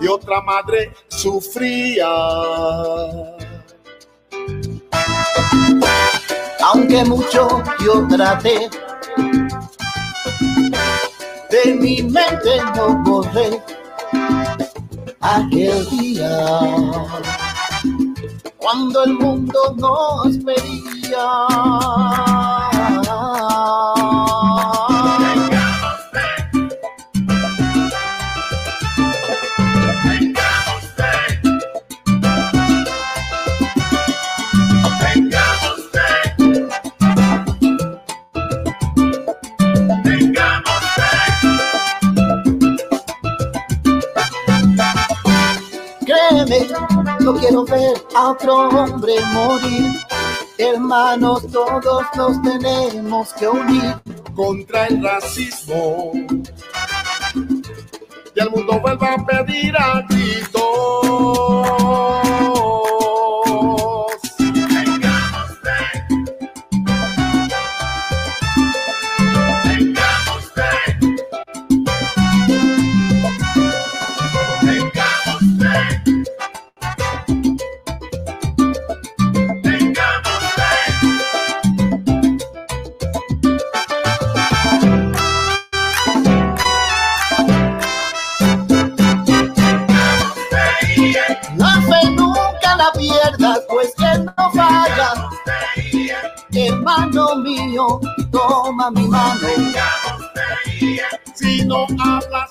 Y otra madre sufría. aunque mucho yo traté de mi mente no borré aquel día cuando el mundo nos pedía. No quiero ver a otro hombre morir. Hermanos, todos nos tenemos que unir. contra el racismo. Y el mundo vuelva a pedir a gritos. Mi mano. Si no hablas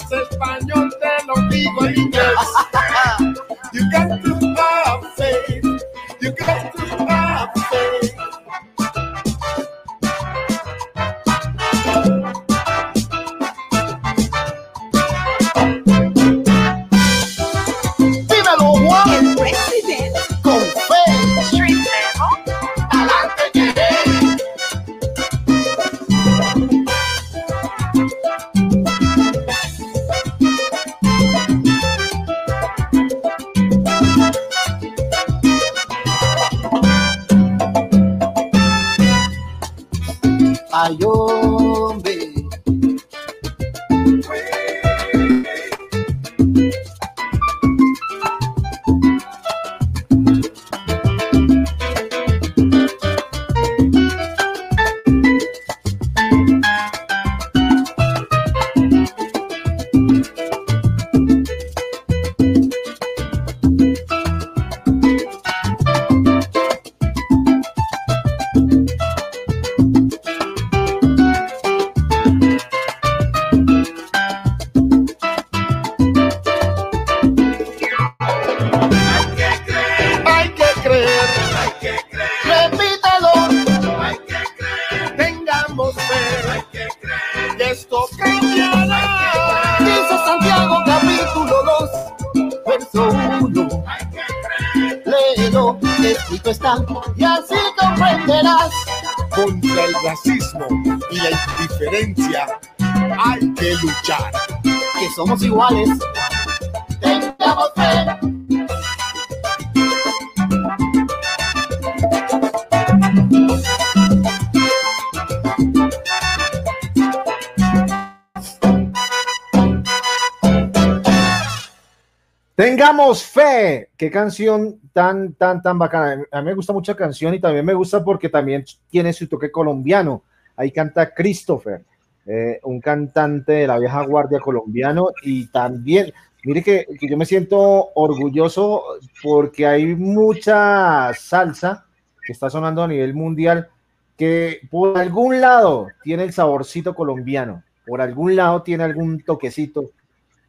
Qué canción tan, tan, tan bacana. A mí me gusta mucho la canción y también me gusta porque también tiene su toque colombiano. Ahí canta Christopher, eh, un cantante de la vieja guardia colombiano y también, mire que, yo me siento orgulloso porque hay mucha salsa que está sonando a nivel mundial que por algún lado tiene el saborcito colombiano, por algún lado tiene algún toquecito.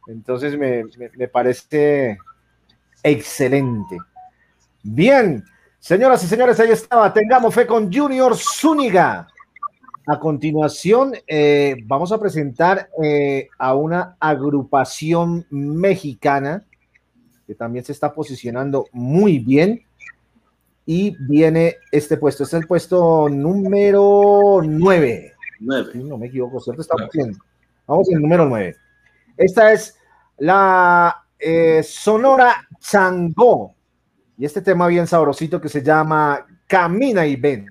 Entonces me- me parece excelente. Bien, señoras y señores, ahí estaba. Tengamos fe con Junior Zúñiga. A continuación, eh, vamos a presentar eh, a una agrupación mexicana que también se está posicionando muy bien. Y viene este puesto, es el puesto número 9. Nueve. No me equivoco, ¿cierto? Estamos bien. Vamos en el número 9. Esta es la eh, Sonora Changó. Y este tema bien sabrosito que se llama Camina y ven.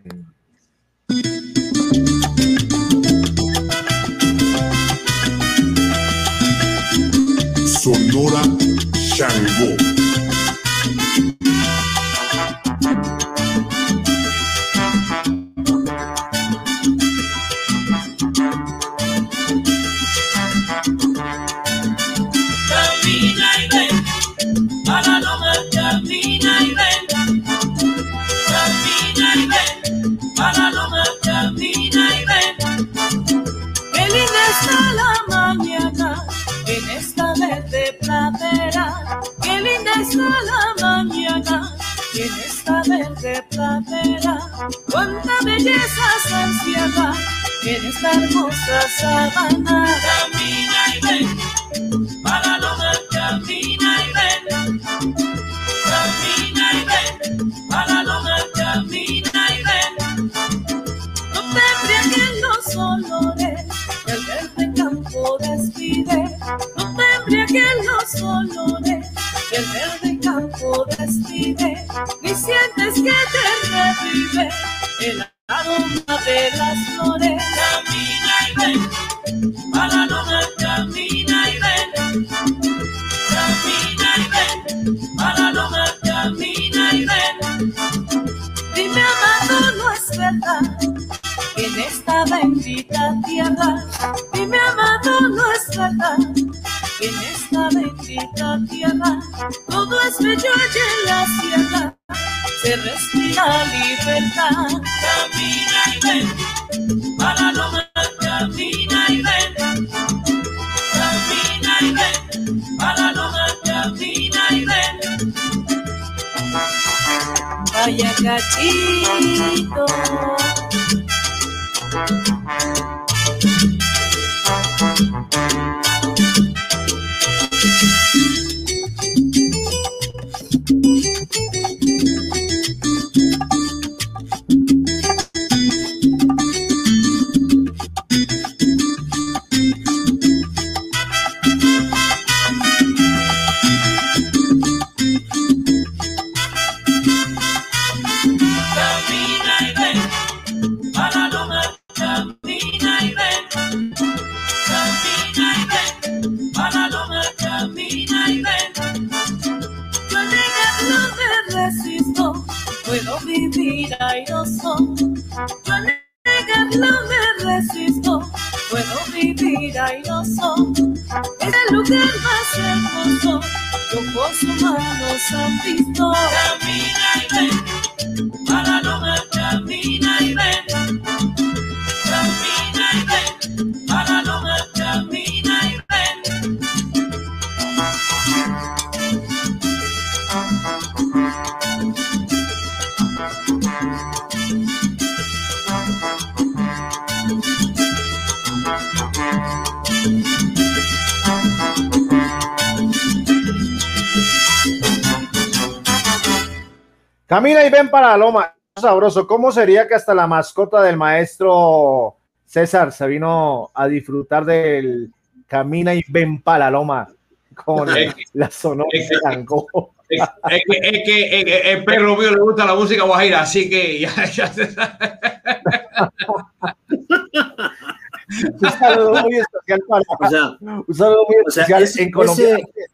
Sonora Shango. Ven para la loma. Sabroso. ¿Cómo sería que hasta la mascota del maestro César se vino a disfrutar del Camina y ven para la loma con la sonora es que- de Tango? Es, es que, es que- es que el perro mío le gusta la música guajira, así que ya, [laughs] ya se sabe. Un saludo muy especial para O sea, un saludo muy o sea, especial es- en Colombia. ese-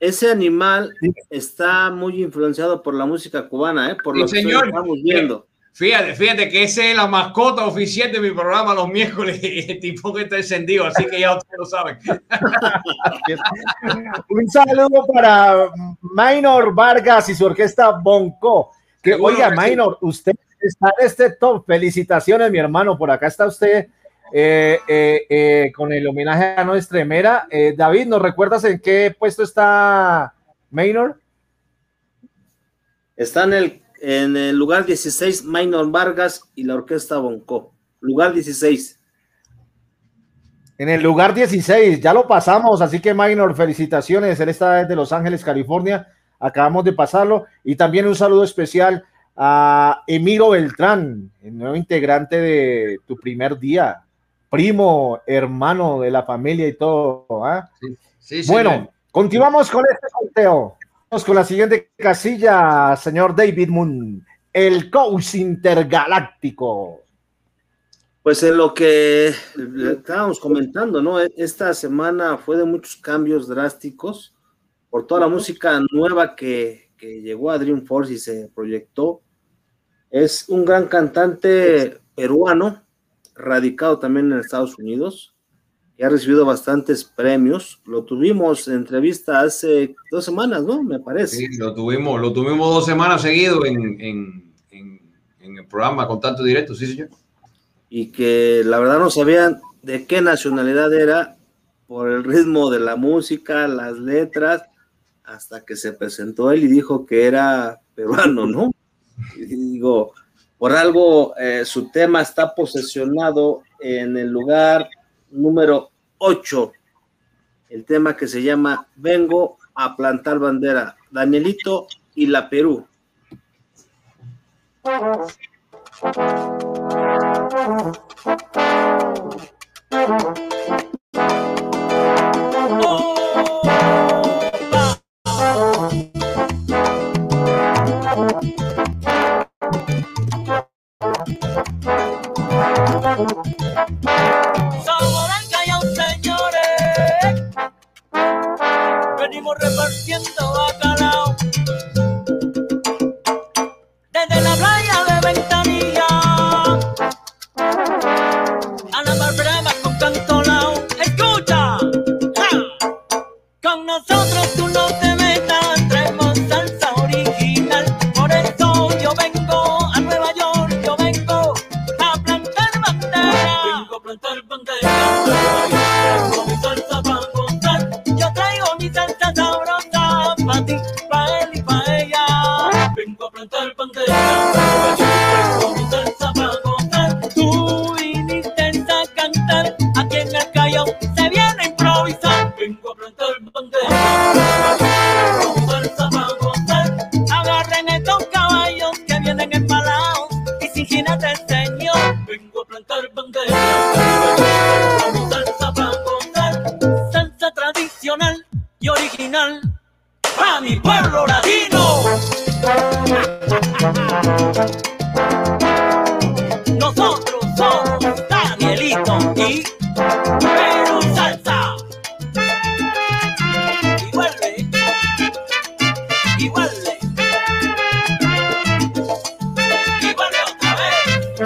ese animal está muy influenciado por la música cubana, ¿eh? por Sí, lo que estamos viendo. Fíjate, fíjate que ese es la mascota oficial de mi programa los miércoles y [laughs] el tipo que está encendido, así que ya ustedes lo saben. [laughs] Un saludo para Minor Vargas y su orquesta Bonco. Que, oiga, que sí. Minor, usted está en este top. Felicitaciones, mi hermano. Por acá está usted con el homenaje a nuestra Mera. Eh, David, ¿nos recuerdas en qué puesto está Minor? Está en el, en el lugar 16, Minor Vargas y la orquesta Bonco. Lugar 16. En el lugar 16, ya lo pasamos, así que Minor, felicitaciones. Él está desde Los Ángeles, California. Acabamos de pasarlo. Y también un saludo especial a Emiro Beltrán, el nuevo integrante de tu primer día, primo, hermano de la familia y todo. ¿ah? Sí, sí, bueno, señor. continuamos con este sorteo. Vamos con la siguiente casilla, señor David Moon, el coach intergaláctico. Pues en lo que estábamos comentando, ¿no? Esta semana fue de muchos cambios drásticos por toda la música nueva que, que llegó a Dream Force y se proyectó. Es un gran cantante peruano, radicado también en Estados Unidos, que ha recibido bastantes premios. Lo tuvimos en entrevista hace dos semanas, ¿no? Me parece. Sí, lo tuvimos, lo tuvimos dos semanas seguidos en, en, en, en el programa Contacto Directo, sí, señor. y que la verdad no sabían de qué nacionalidad era por el ritmo de la música, las letras, hasta que se presentó él y dijo que era peruano, ¿no? [laughs] Y digo, por algo eh, su tema está posesionado en el lugar número 8, el tema que se llama Vengo a plantar bandera, Danielito y la Perú.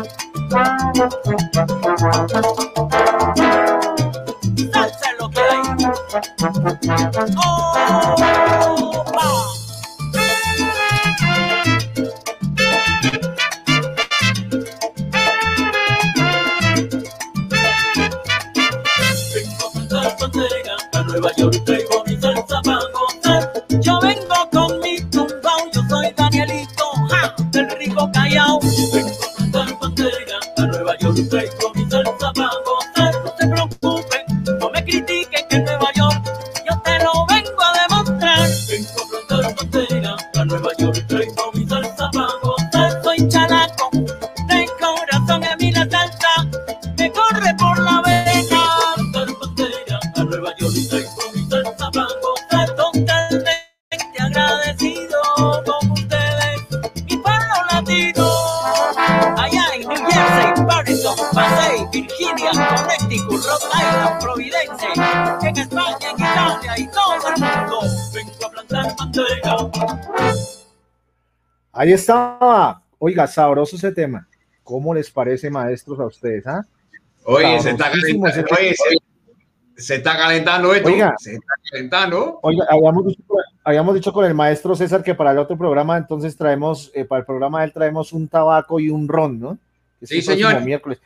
Vez. Salsa estaba. Oiga, sabroso ese tema. ¿Cómo les parece, maestros, a ustedes? ah? Oye, se está oye, se, se está calentando esto. Oiga. Se está calentando. Oiga, habíamos dicho, habíamos dicho con el maestro César que para el otro programa, entonces traemos, eh, para el programa de él traemos un tabaco y un ron, ¿no? Sí, señor. Miércoles.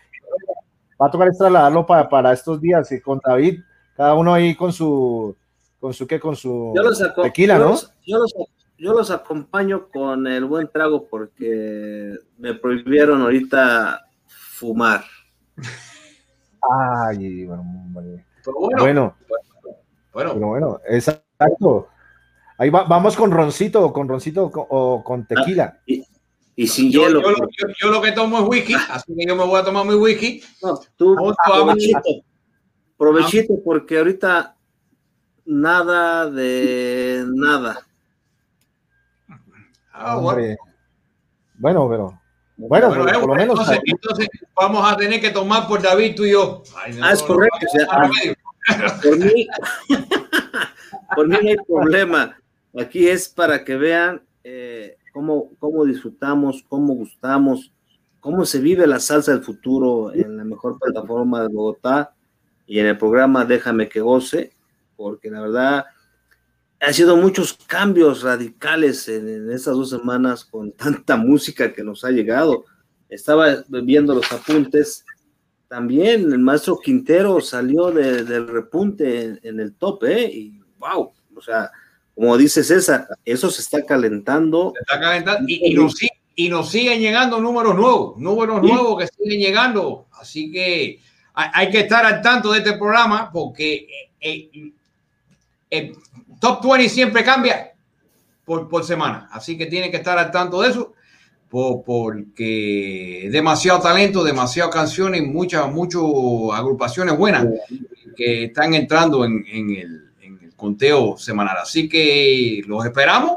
Va a tocar es trasladarlo para, para estos días y con David, cada uno ahí con su, con su, ¿qué? Con su Yo los, aco- tequila, yo ¿no? los- yo los- yo los acompaño con el buen trago porque me prohibieron ahorita fumar. Ay, bueno. Pero bueno, bueno, bueno, pero bueno, exacto. Ahí va- vamos con roncito, con roncito o con, o con tequila. Y, y sin yo, hielo. yo lo- yo- yo lo que tomo es whisky, así que yo me voy a tomar mi whisky. No, tú Vamos a- provechito, provechito porque ahorita nada de nada. Ah, bueno. Hombre. Bueno, pero bueno, Bueno, por, eh, por lo menos entonces, entonces vamos a tener que tomar por David tú y yo. Ay, no, Ah, es no, correcto, no, o sea, no, [laughs] Por mí, [laughs] por mí no hay problema. Aquí es para que vean eh, cómo, cómo disfrutamos, cómo gustamos, cómo se vive la salsa del futuro en la mejor plataforma de Bogotá y en el programa Déjame que goce, porque la verdad ha sido muchos cambios radicales en, en estas dos semanas con [laughs] tanta música que nos ha llegado. estaba viendo los apuntes. También el maestro Quintero salió de- del repunte en, en el top, ¿eh? Y wow, o sea, como dice César, eso se está calentando. Se está calentando y, y nos, y nos siguen llegando números nuevos, números Sí. nuevos que siguen llegando. Así que hay, hay que estar al tanto de este programa porque eh, eh, Top 20 siempre cambia por, por semana. Así que tiene que estar al tanto de eso po- porque demasiado talento, demasiadas canciones, muchas, muchas agrupaciones buenas que están entrando en, en el, en el conteo semanal. Así que los esperamos.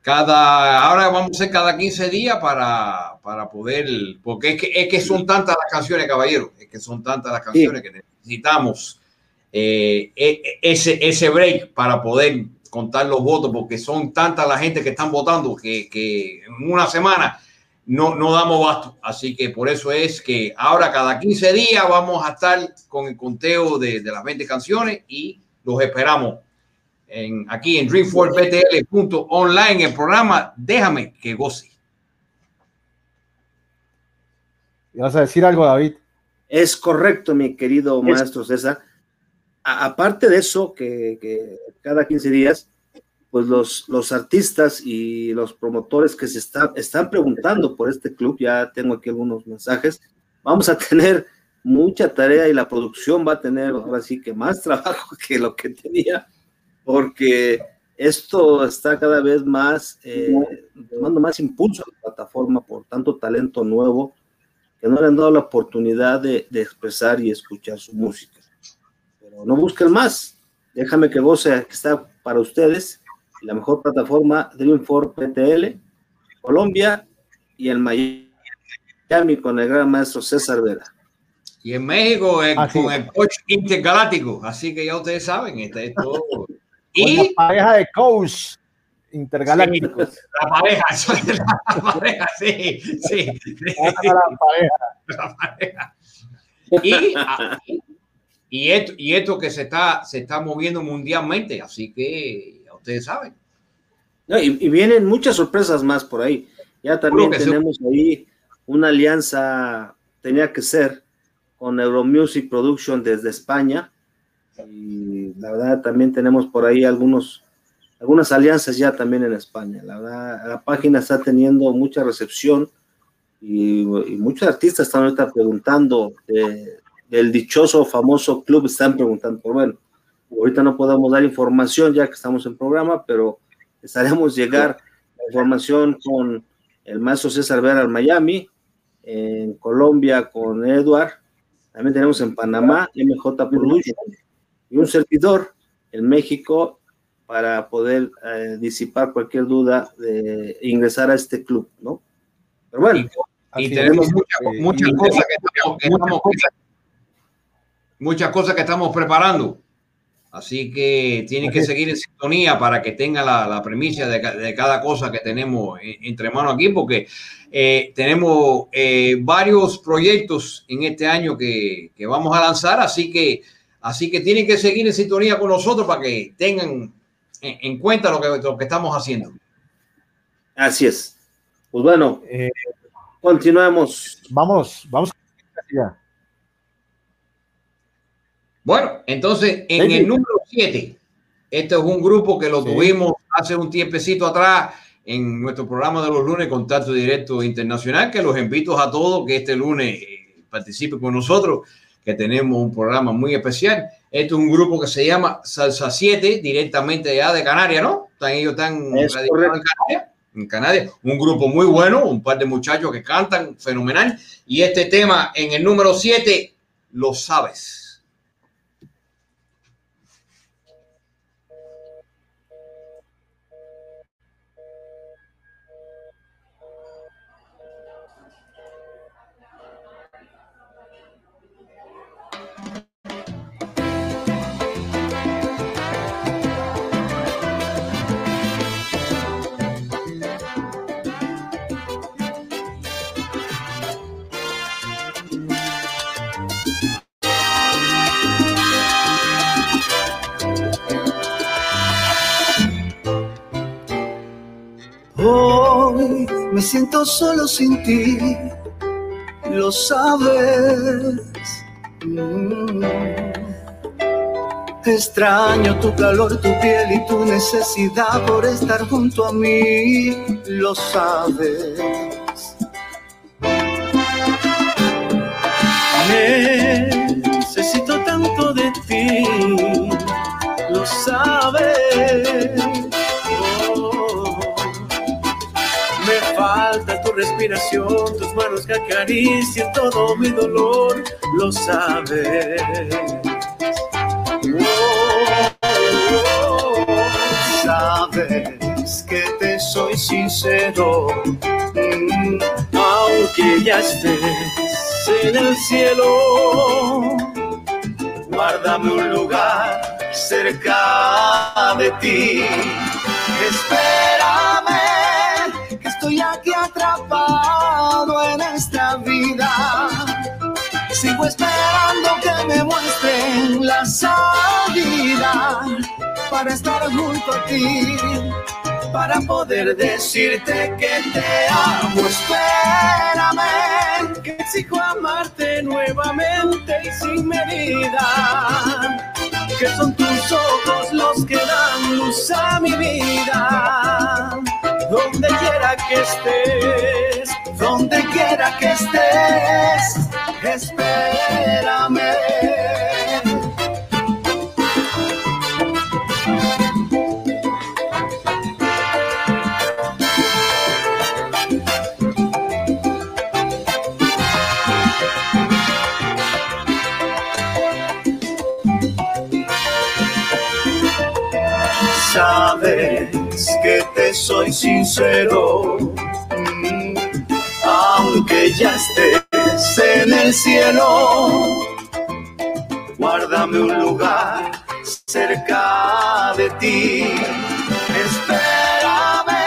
Cada, ahora vamos a hacer cada 15 días para, para poder, porque es que, es que son tantas las canciones, caballero, es que son tantas las canciones que necesitamos eh, e- e- ese, ese break para poder contar los votos, porque son tantas la gente que están votando que, que en una semana no, no damos basto. Así que por eso es que ahora cada 15 días vamos a estar con el conteo de, de las 20 canciones y los esperamos en, aquí en dreamforceBTL.online, el programa Déjame que goce. ¿Y vas a decir algo, David? Es correcto, mi querido maestro César. Aparte de eso, que, cada 15 días, pues los, los artistas y los promotores que se están, preguntando por este club, ya tengo aquí algunos mensajes, vamos a tener mucha tarea y la producción va a tener ahora sí que más [laughs] trabajo que lo que tenía, porque esto está cada vez más, eh, tomando más impulso a la plataforma por tanto talento nuevo que no le han dado la oportunidad de expresar y escuchar su música. Pero no busquen más. Déjame que goce, que está para ustedes la mejor plataforma Dream4 PTL, Colombia y el Miami con el gran maestro César Vera. Y en México con el coach intergaláctico. Así que ya ustedes saben, este es todo. [laughs] Con la Y pareja de coach intergalácticos. la pareja, [laughs] eso es la pareja, sí, sí. sí. La pareja. [laughs] La pareja. Y, ah, y, esto, y esto que se está, se está moviendo mundialmente, así que ya ustedes saben. No, y, y vienen muchas sorpresas más por ahí. Ya también tenemos ahí una alianza, tenía que ser, con Euromusic Production desde España. Y la verdad también tenemos por ahí algunos, algunas alianzas ya también en España. La verdad, la página está teniendo mucha recepción y, y muchos artistas están ahorita preguntando de- del dichoso famoso club, están preguntando, por bueno, ahorita no podemos dar información ya que estamos en programa, pero estaremos llegar la información con el maestro César Vera en Miami, en Colombia con Edward, también tenemos en Panamá MJ Production y un servidor en México para poder eh, disipar cualquier duda de ingresar a este club, ¿no? Pero bueno, Y tenemos muchas, Eh, cosas que estamos, que estamos- muchas cosas que estamos preparando. Así que tienen que seguir en sintonía para que tengan la, la premisa de, ca- de cada cosa que tenemos en- entre manos aquí, porque eh, tenemos eh, varios proyectos en este año que, que vamos a lanzar, así que, así que tienen que seguir en sintonía con nosotros para que tengan en, en cuenta lo que, lo que estamos haciendo. así es. Pues bueno, Eh, continuamos. vamos, vamos. Ya. Bueno, entonces en el número 7, este es un grupo que lo Sí. tuvimos hace un tiempecito atrás en nuestro programa de los lunes, Contacto Directo Internacional, que los invito a todos que este lunes eh, participen con nosotros, que tenemos un programa muy especial. Este es un grupo que se llama Salsa 7, directamente allá de Canarias, ¿no? Están, ellos están Es en Canarias. En Canarias, un grupo muy bueno, un par de muchachos que cantan fenomenal. Y este tema en el número 7, lo sabes. Me siento solo sin ti, lo sabes. Mm. Extraño tu calor, tu piel y tu necesidad por estar junto a mí, lo sabes. Respiración, tus manos que acarician todo mi dolor, lo sabes. Oh, sabes que te soy sincero, mm, aunque ya estés en el cielo, guárdame un lugar cerca de ti. Espérame, que atrapado en esta vida. Sigo esperando que me muestren la salida para estar junto a ti, para poder decirte que te amo. Espérame, que exijo amarte nuevamente y sin medida. Que son tus ojos los que dan luz a mi vida. Donde quiera que estés, donde quiera que estés, espérame. Sabes que te soy sincero, aunque ya estés en el cielo, guárdame un lugar cerca de ti. Espérame,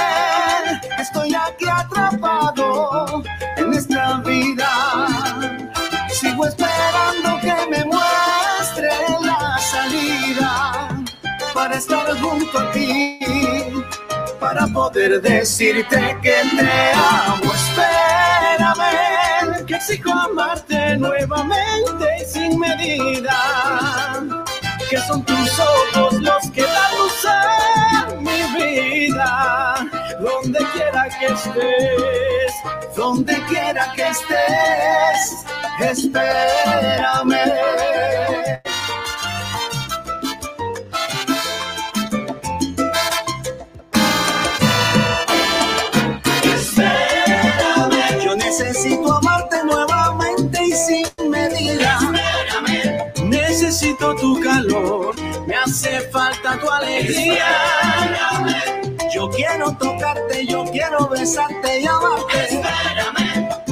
estoy aquí atrapado en esta vida. Sigo esperando para estar junto a ti, para poder decirte que te amo. Espérame, que exijo amarte nuevamente y sin medida. Que son tus ojos los que dan luz a mi vida. Donde quiera que estés, donde quiera que estés, espérame. Necesito tu calor, me hace falta tu alegría. Yo quiero tocarte, yo quiero besarte y amarte.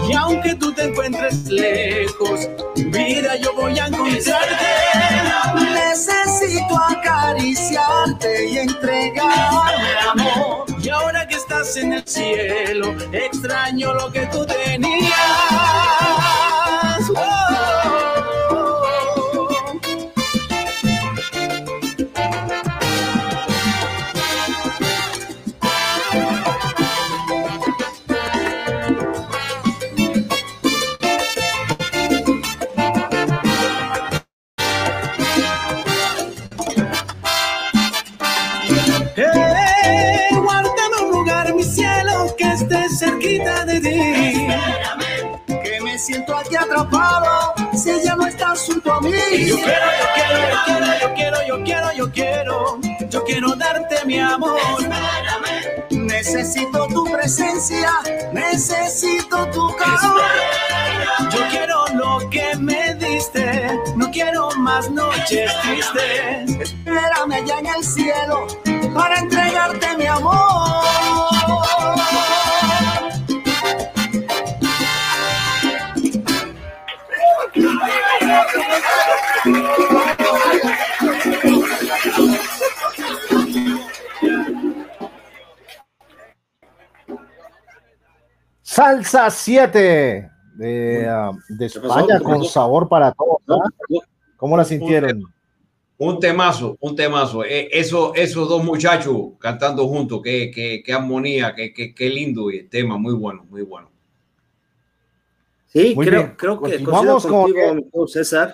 Y aunque tú te encuentres lejos, vida, yo voy a encontrarte. Necesito acariciarte y entregarme amor. Y ahora que estás en el cielo, extraño lo que tú tenías. Necesito tu presencia, necesito tu calor. Yo quiero lo que me diste, no quiero más noches tristes. Salsa 7 de, ah, de España con sabor para todos. ¿ah? ¿Cómo la sintieron? Un temazo, un temazo. Eh, eso, esos dos muchachos cantando juntos, qué, qué, qué armonía, qué, qué, qué lindo y el tema, muy bueno, muy bueno. Sí, Muy creo, bien. creo que con- contigo, querido César.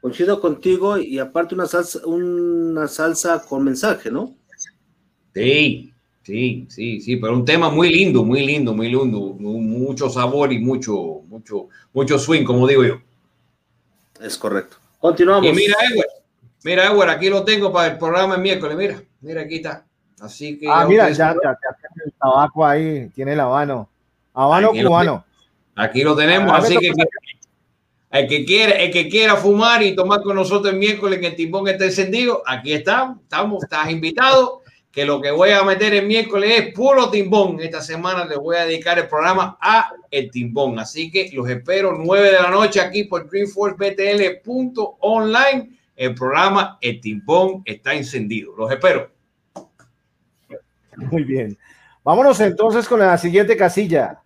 Coincido contigo y aparte una salsa, una salsa con mensaje, ¿no? Sí, sí, sí, sí, pero un tema muy lindo, muy lindo, muy lindo, mu- mucho sabor y mucho, mucho, mucho swing, como digo yo. Es correcto. Continuamos. Y mira, Edward, mira, Edward, aquí lo tengo para el programa el miércoles, mira, mira, aquí está. Así que Ah, mira, ya, ya, ya tiene el tabaco ahí, tiene el habano. Habano Aquí lo cubano. aquí lo tenemos, Ah, así que el que quiera, el que quiera fumar y tomar con nosotros el miércoles en el timbón está encendido, aquí estamos, estamos, estás invitado. Que lo que voy a meter el miércoles es puro timbón. Esta semana les voy a dedicar el programa a el timbón. Así que los espero 9 de la noche aquí por DreamforceBTL.online. El programa El Timbón está encendido. Los espero. Muy bien. Vámonos entonces con la siguiente casilla.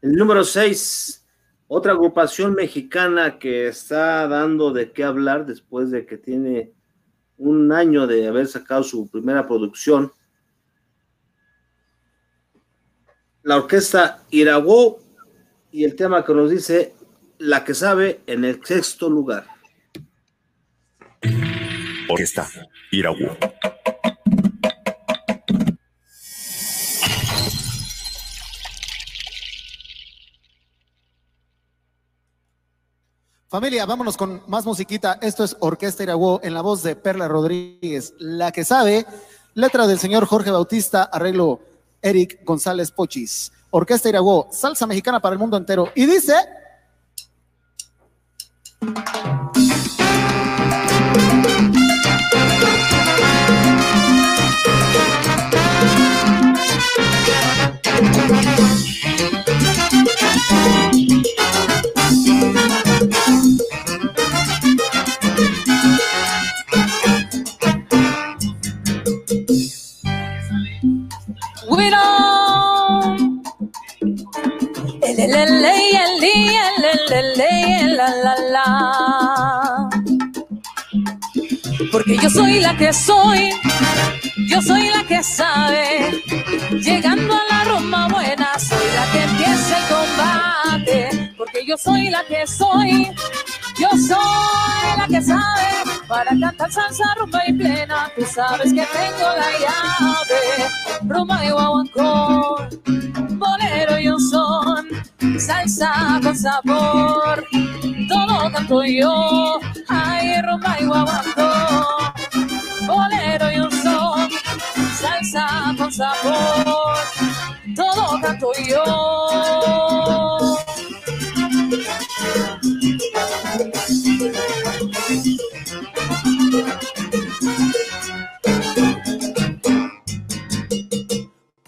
El número 6, otra agrupación mexicana que está dando de qué hablar después de que tiene un año de haber sacado su primera producción. La orquesta Irawo y el tema que nos dice La que sabe en el sexto lugar. Orquesta Iraú. Familia, vámonos con más musiquita. Esto es Orquesta Iraguó en la voz de Perla Rodríguez, la que sabe, letra del señor Jorge Bautista, arreglo Eric González Pochis. Orquesta Iraguó, salsa mexicana para el mundo entero. Y dice... We don't. Elelele, eli, elelele, la, la, la. Porque yo soy la que soy, yo soy la que sabe. Llegando a la Roma buena, soy la que empieza el combate. Porque yo soy la que soy, yo soy la que sabe. Para cantar salsa, rumba y plena, tú sabes que tengo la llave. Rumba y bolero y un son, salsa con sabor. Todo canto yo, ay, rumba y bolero y un son, salsa con sabor. Todo canto yo.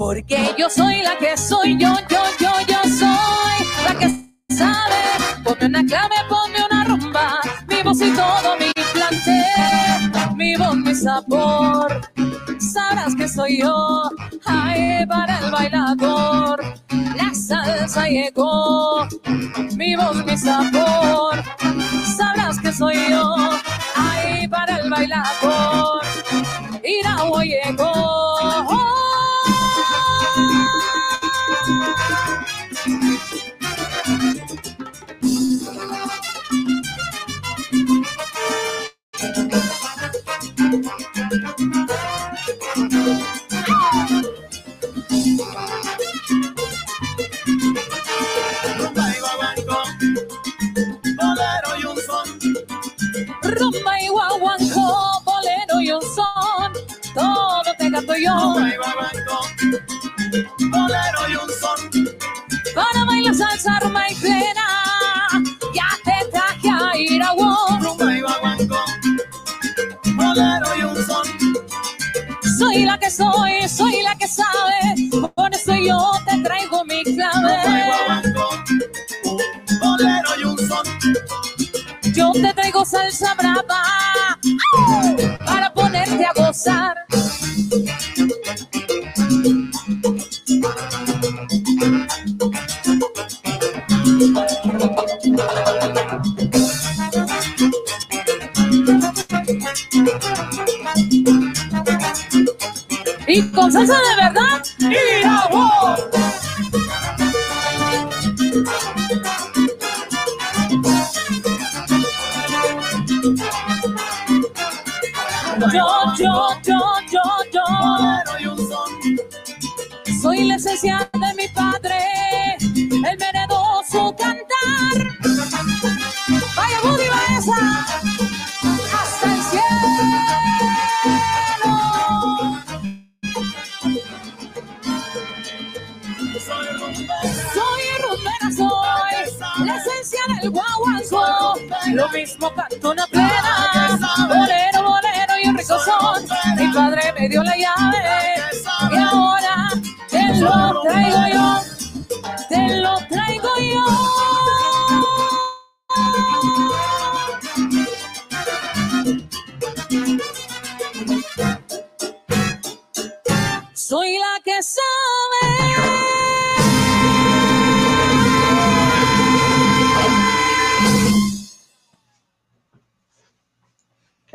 Porque yo soy la que soy, yo, yo, yo, yo soy la que sabe. Ponme una clave, ponme una rumba, mi voz y todo mi plantel, mi voz, mi sabor. Sabrás que soy yo, ay, para el bailador. La salsa llegó, mi voz, mi sabor. Sabrás que soy yo, ay, para el bailador. Iraúa llegó. Bolero Soy Y con salsa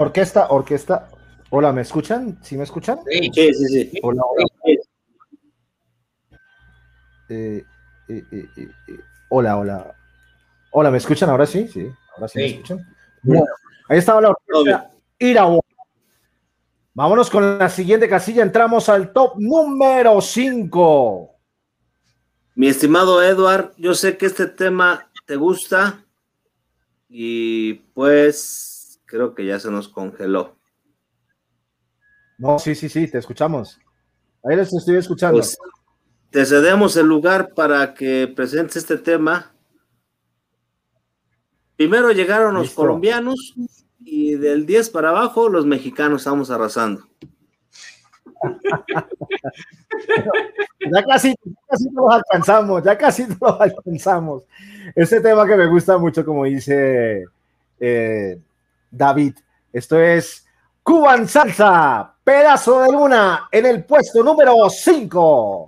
Orquesta, orquesta. Hola, ¿me escuchan? ¿Sí me escuchan? Sí, sí, sí. Hola, hola. Eh, eh, eh, eh, eh, hola, hola. Hola, ¿me escuchan ahora sí? Sí, ahora sí, me Sí. escuchan. Bueno, ahí estaba la orquesta Irawo. Vámonos con la siguiente casilla. Entramos al top número 5. Mi estimado Edward, yo sé que este tema te gusta y pues creo que ya se nos congeló. No, sí, sí, sí, te escuchamos. Ahí les estoy escuchando. Pues te cedemos el lugar para que presentes este tema. Primero llegaron los Listo. colombianos y del 10 para abajo los mexicanos estamos arrasando. [laughs] Ya casi, casi los alcanzamos, ya casi los alcanzamos. Este tema que me gusta mucho, como dice eh, David, esto es Cuban Salsa, pedazo de luna, en el puesto número 5.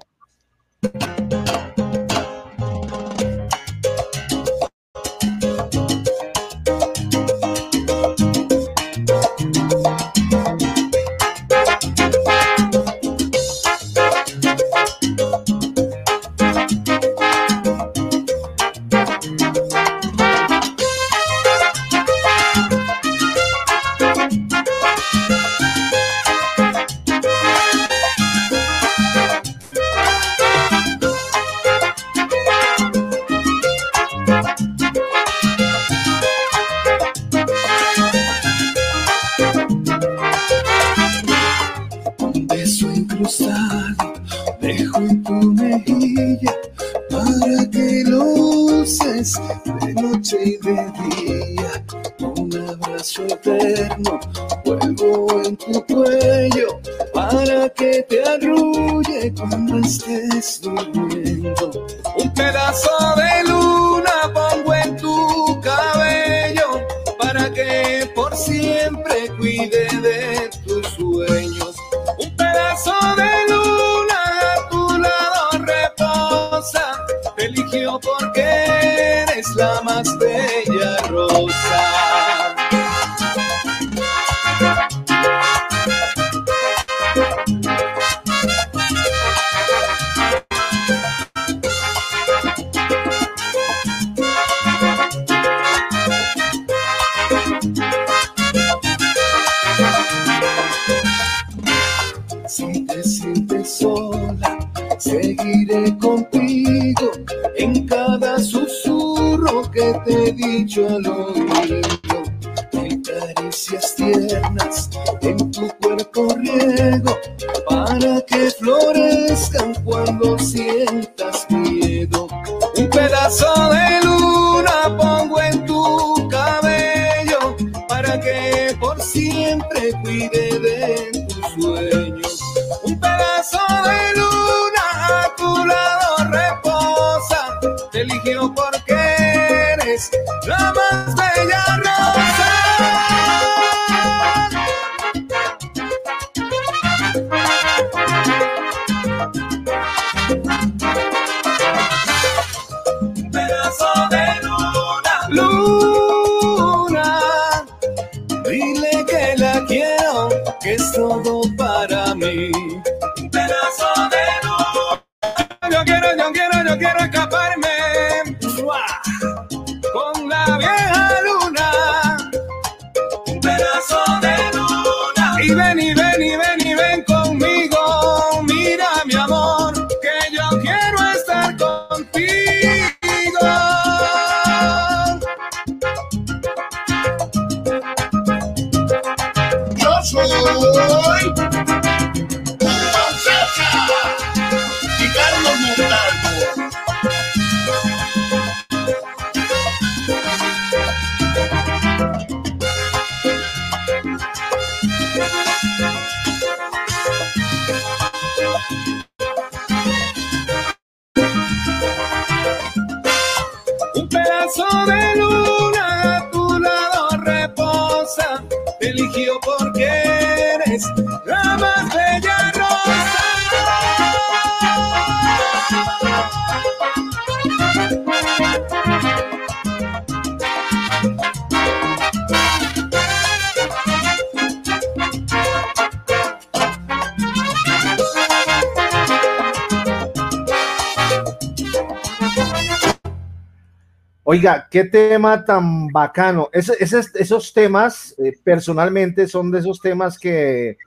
Oiga, qué tema tan bacano. Esos temas, eh, personalmente, son de esos temas que,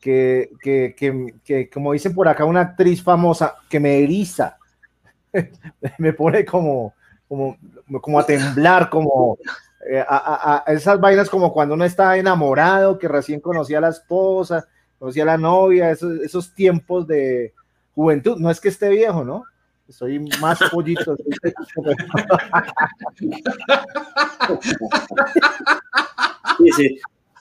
que, que, que- que, como dicen por acá, una actriz famosa, que me eriza, [laughs] me pone como, como, como a temblar, como eh, a, a- a esas vainas como cuando uno está enamorado, que recién conocía a la esposa, conocía a la novia, esos, esos tiempos de juventud. No es que esté viejo, ¿no? Soy más pollito. Sí, sí.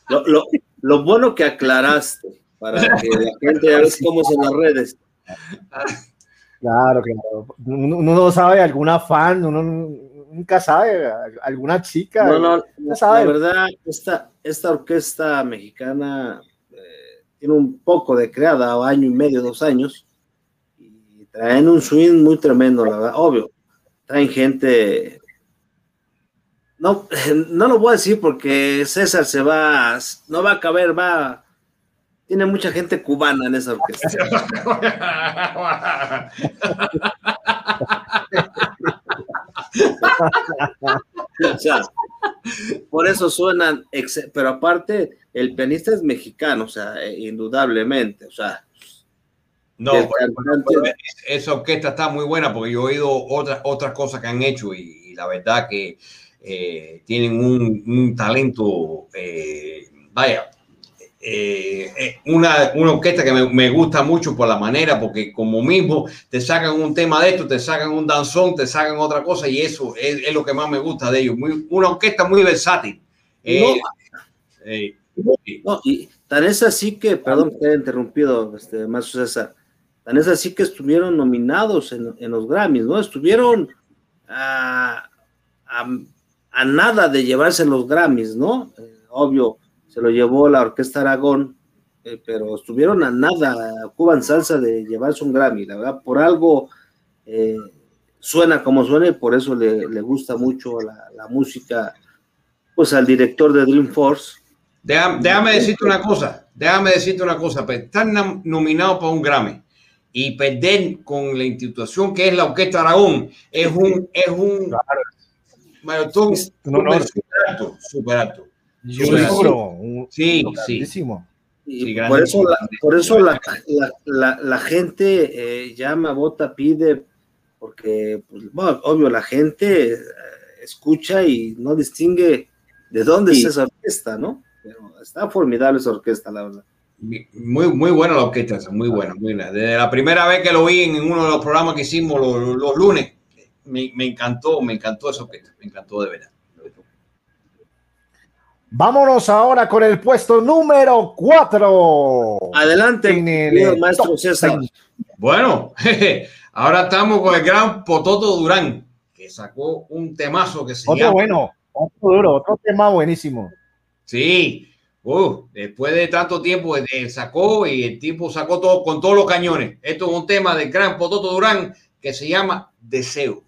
Lo, lo- lo bueno que aclaraste para que la gente ya ves cómo son las redes. Claro, claro. Uno, no sabe alguna fan, uno nunca sabe alguna chica. No, no, no la sabe. verdad, esta, esta orquesta mexicana eh, tiene un poco de creada, año y medio, dos años, traen un swing muy tremendo, la verdad, obvio. Traen gente. No, [laughs] no lo voy a decir porque César se va, no va a caber, va. Tiene mucha gente cubana en esa orquesta. [laughs] O sea, por eso suenan, pero aparte, el pianista es mexicano, o sea, indudablemente, o sea. No, pero- pero esa orquesta está muy buena porque yo he oído otras, otras cosas que han hecho y, y la verdad que eh, tienen un, un talento, eh, vaya, eh, una, una orquesta que me, me gusta mucho por la manera, porque como mismo te sacan un tema de esto, te sacan un danzón, te sacan otra cosa y eso es, es lo que más me gusta de ellos. Muy- una orquesta muy versátil. No, y tan es así que, perdón que te interrumpido, este, más César, tan es así que estuvieron nominados en, los Grammys, ¿no? Estuvieron a, nada de llevarse los Grammys, ¿no? Eh, obvio, se lo llevó la Orquesta Aragón, eh, pero estuvieron a nada, Cuban Salsa, de llevarse un Grammy, la verdad, por algo eh, suena como suena y por eso le, gusta mucho la, música, pues al director de Dream Force, Déjame, déjame decirte una cosa, déjame decirte una cosa, pero estar nam- nominado para un Grammy y perder con la institución que es la Orquesta Aragón es un, es un maratón Un honor. súper alto, un- Sí, sí. Sí, por eso, la, por eso la, la- la- la gente eh, llama, vota, pide, porque, pues, bueno, obvio, la gente eh, escucha y no distingue de dónde es esa orquesta, ¿no? Pero está formidable esa orquesta, la verdad. Muy, muy buena la orquesta, muy buena, muy buena. Desde la primera vez que lo vi en uno de los programas que hicimos los, los- los lunes, me, me encantó, me encantó esa orquesta, me encantó de verdad. Vámonos ahora con el puesto número 4. Adelante, En el querido maestro César. Bueno, [laughs] ahora estamos con el gran Pototo Durán, que sacó un temazo que se Otro llama. bueno, otro duro, otro tema buenísimo. Sí, uh, después de tanto tiempo eh, sacó y el tipo sacó todo con todos los cañones. Esto es un tema del gran Pototo Durán que se llama Deseo.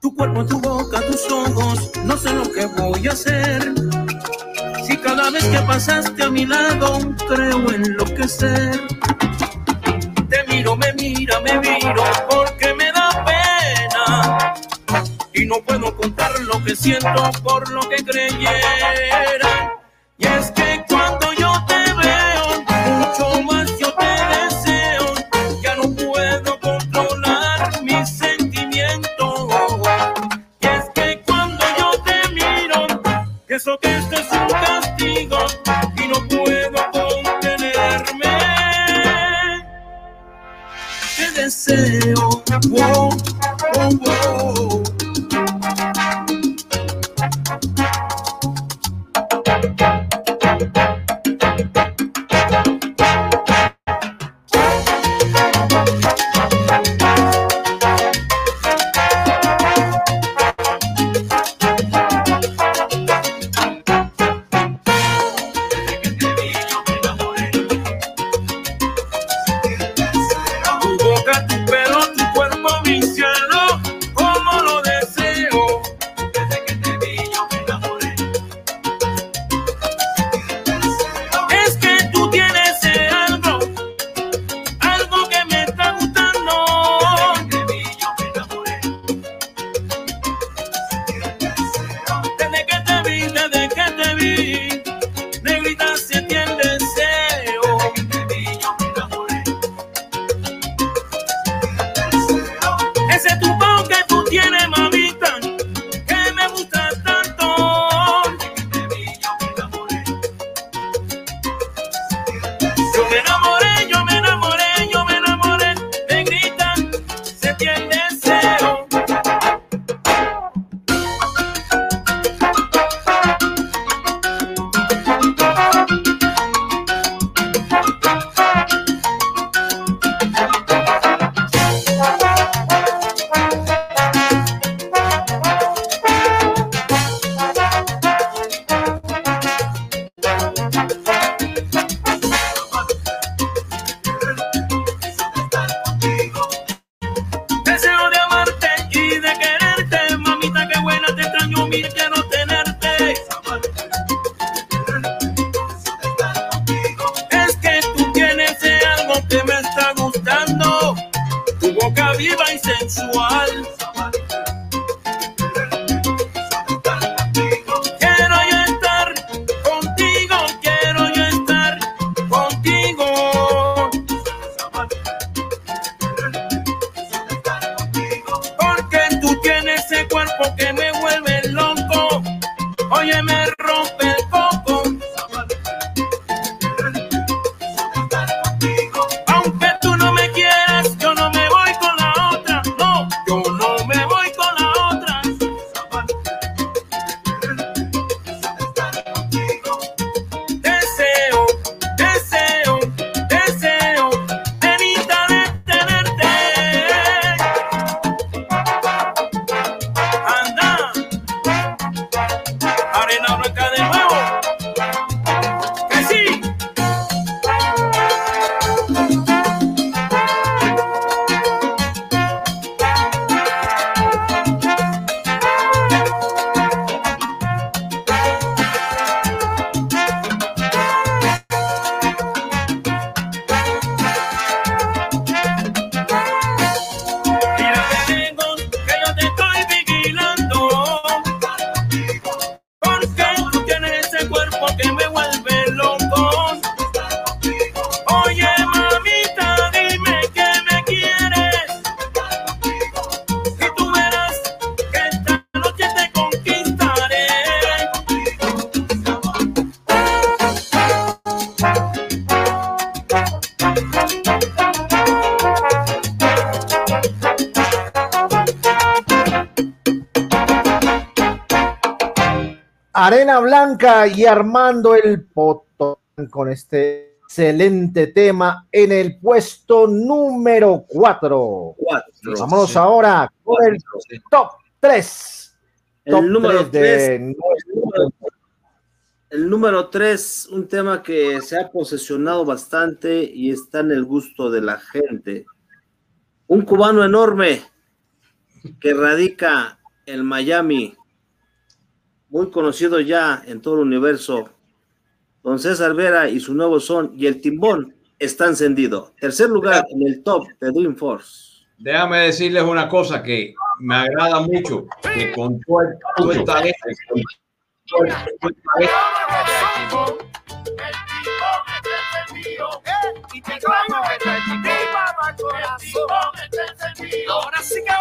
Tu cuerpo, tu boca, tus ojos, no sé lo que voy a hacer. Vez que pasaste a mi lado, creo enloquecer. Te miro, me mira, me miro, porque me da pena. Y no puedo contar lo que siento por lo que creyeran. Y es que cuando yo te veo, mucho más yo te deseo. Ya no puedo controlar mis sentimientos. Y es que cuando yo te miro, eso que deseo. Wow, wow, wow. Y Armando el potón con este excelente tema en el puesto número 4. Vámonos sí. ahora con el top 3. El número 3. El número 3, un tema que se ha posesionado bastante y está en el gusto de la gente. Un cubano enorme que radica en Miami, muy conocido ya en todo el universo. Don César Vera y su nuevo son y el timbón está encendido. Tercer lugar en el top de Dream Force. Déjame decirles una cosa que me agrada mucho, que con todo el este, este. Ahora sí que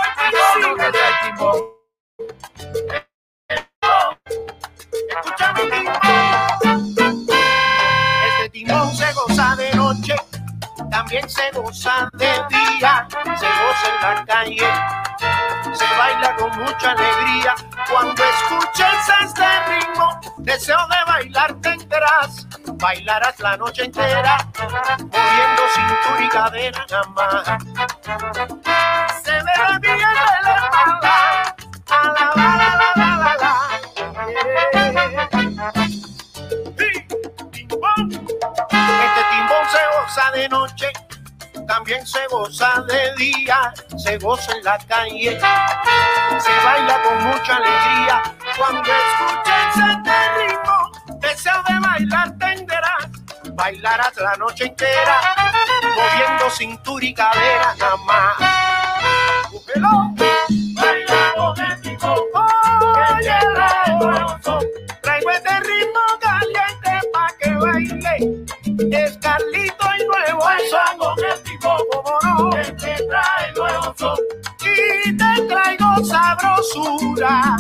Escúchame, Este timón se goza de noche, también se goza de día, se goza en la calle, se baila con mucha alegría. Cuando escuches este ritmo, deseo de bailar tendrás, bailarás la noche entera, moviendo cintura y cadera jamás. Se verá bien el a la de día, se goza en la calle, se baila con mucha alegría. Cuando escuches este ritmo, deseo de bailar tenderás, bailarás la noche entera, moviendo cintura y cadera nada más. Judah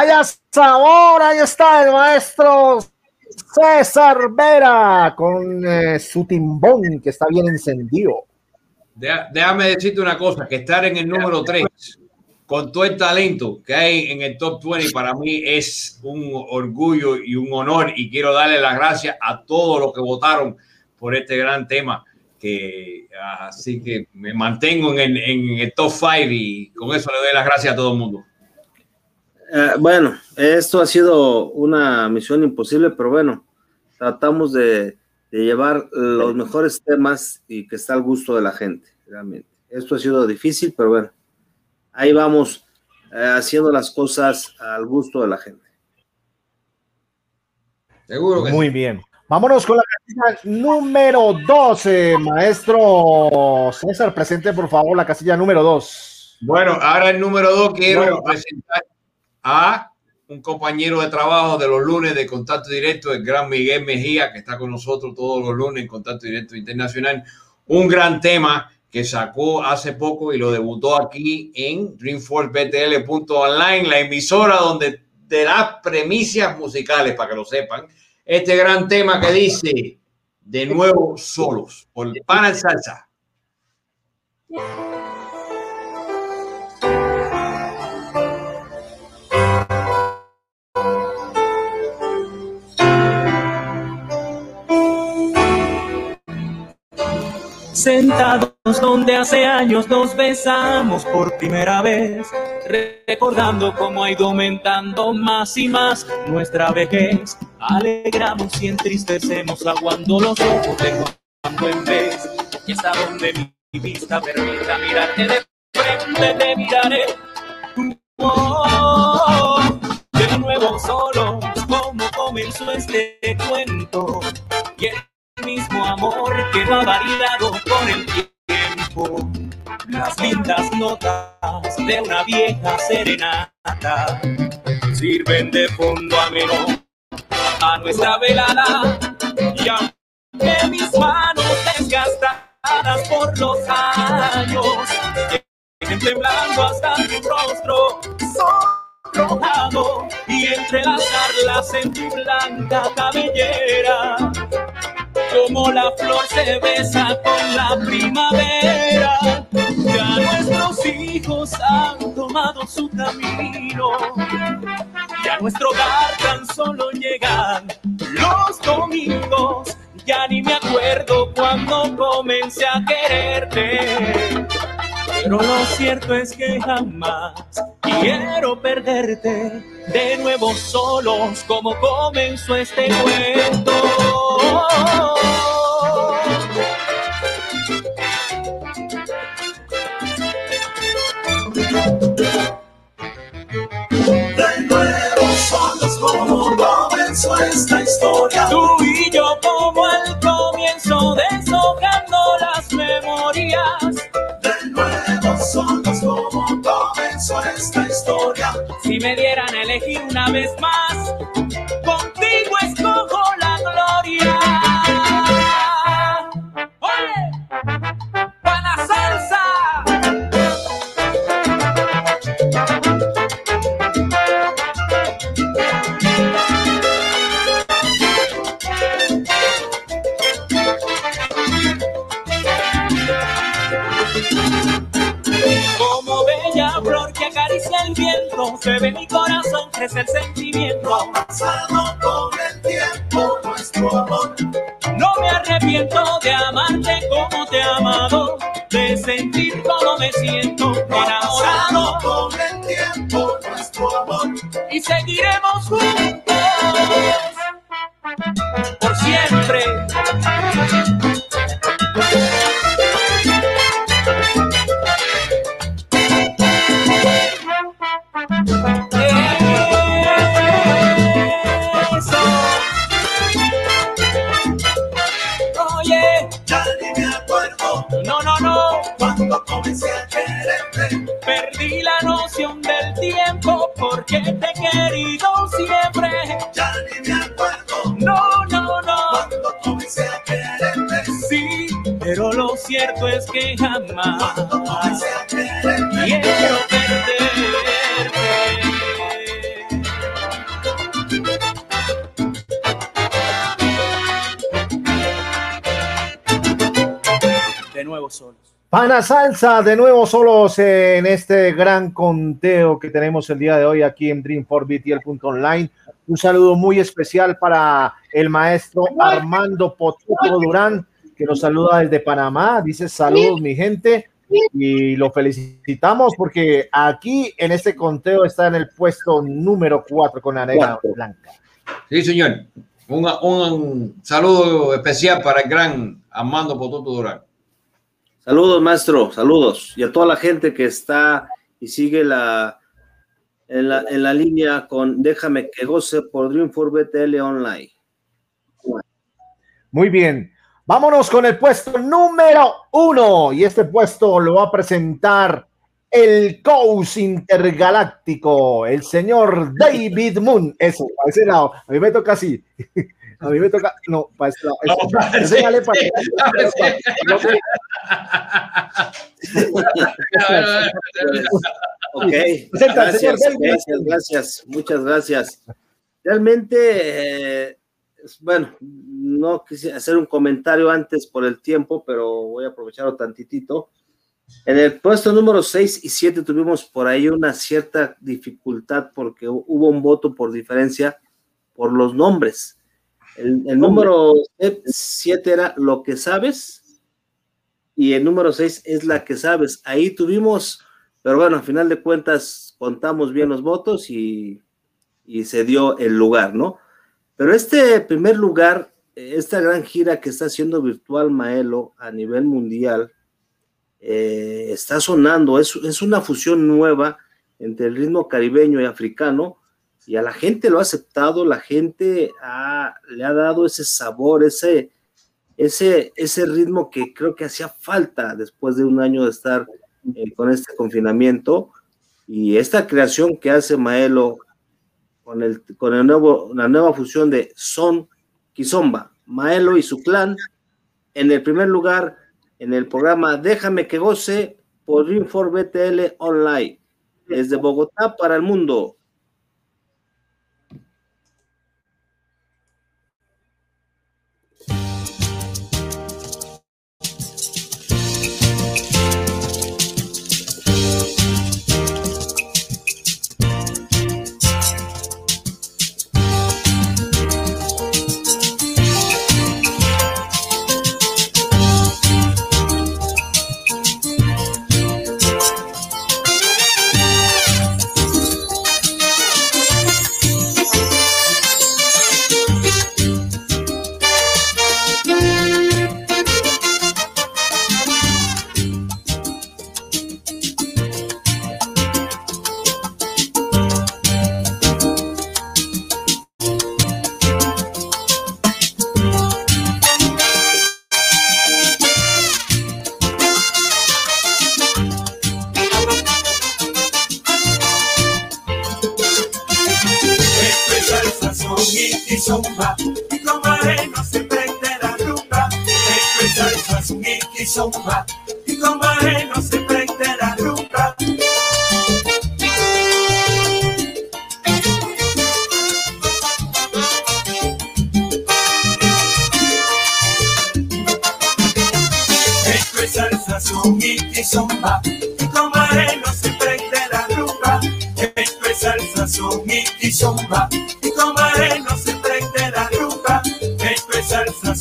Vaya sabor, ahí está el maestro César Vera con eh, su timbón que está bien encendido. Déjame decirte una cosa, que estar en el número 3 con todo el talento que hay en el top 20 para mí es un orgullo y un honor y quiero darle las gracias a todos los que votaron por este gran tema que así que me mantengo en el, en el top 5 y con eso le doy las gracias a todo el mundo. Eh, bueno, esto ha sido una misión imposible, pero bueno, tratamos de, de llevar los mejores temas y que está al gusto de la gente, realmente. Esto ha sido difícil, pero bueno, ahí vamos eh, haciendo las cosas al gusto de la gente. Seguro que Muy bien. Vámonos con la casilla número 12, maestro César, presente por favor la casilla número 2. Bueno, ahora el número 2 quiero Bueno. presentar a un compañero de trabajo de los lunes de Contacto Directo, el gran Miguel Mejía, que está con nosotros todos los lunes en Contacto Directo Internacional. Un gran tema que sacó hace poco y lo debutó aquí en dreamforcebtl.online, la emisora donde te da premisas musicales, para que lo sepan. Este gran tema que dice, de nuevo solos, por Pana Salsa. Sentados donde hace años nos besamos por primera vez, recordando cómo ha ido aumentando más y más nuestra vejez. Alegramos y entristecemos aguando los ojos de cuando en vez. Y hasta donde mi vista permita mirarte de frente, te miraré. De nuevo solo, como comenzó este cuento. Mismo amor que ha variado con el tiempo. Las lindas notas de una vieja serenata sirven de fondo ameno a nuestra velada. Y aunque mis manos desgastadas por los años temblando hasta tu rostro sonrojado y entrelazarlas en tu blanca cabellera. Como la flor se besa con la primavera, ya nuestros hijos han tomado su camino. Ya a nuestro hogar tan solo llegan los domingos. Ya ni me acuerdo cuando comencé a quererte. Pero lo cierto es que jamás quiero perderte de nuevo solos como comenzó este cuento. De nuevo solos como comenzó esta historia. Tú y yo como al comienzo deshojando las memorias. Solos como comenzó esta historia. Si me dieran a elegir una vez más, contigo escojo la gloria. Ve mi corazón, crece el sentimiento. Pasado con el tiempo nuestro amor. No me arrepiento de amarte como te he amado, de sentir como me siento enamorado. Con el tiempo nuestro amor. Y seguiremos juntos por siempre. Cierto es que jamás quiero perderte. De nuevo solos. Pana Salsa, de nuevo solos en este gran conteo que tenemos el día de hoy aquí en Dream4BTL.online. Un saludo muy especial para el maestro Armando Potuto Durán, que nos saluda desde Panamá. Dice saludos, mi gente, y lo felicitamos porque aquí en este conteo está en el puesto número 4 con la negra blanca. Sí, señor. Un, un saludo especial para el gran Armando Pototo Durán. Saludos, maestro, saludos. Y a toda la gente que está y sigue la en la, en la línea con Déjame que goce por Dream 4 BTL Online. Muy bien. Vámonos con el puesto número uno. Y este puesto lo va a presentar el coach intergaláctico, el señor David Moon. Eso, para ese lado. A mí me toca así. [laughs] A mí me toca. No, para ese lado. Eso. No, para- Enséñale para sí, No, sí. Ok, gracias, gracias, gracias, muchas gracias. Realmente, eh, bueno, no quise hacer un comentario antes por el tiempo, pero voy a aprovecharlo tantitito. En el puesto número 6 y 7 tuvimos por ahí una cierta dificultad porque hu- hubo un voto por diferencia por los nombres. El, el número 7 era lo que sabes y el número 6 es la que sabes. Ahí tuvimos, pero bueno, al final de cuentas contamos bien los votos y, y se dio el lugar, ¿no? Pero este primer lugar, eh, esta gran gira que está haciendo Virtual Maelo a nivel mundial, eh, está sonando, es, es una fusión nueva entre el ritmo caribeño y africano, y a la gente lo ha aceptado, la gente le ha dado ese sabor, ese, ese, ese ritmo que creo que hacía falta después de un año de estar eh, con este confinamiento, y esta creación que hace Maelo con, el, con el nuevo, la nueva fusión de Son Kizomba, Maelo y su clan, en el primer lugar en el programa Déjame que goce por Infor BTL Online. Desde Bogotá para el mundo.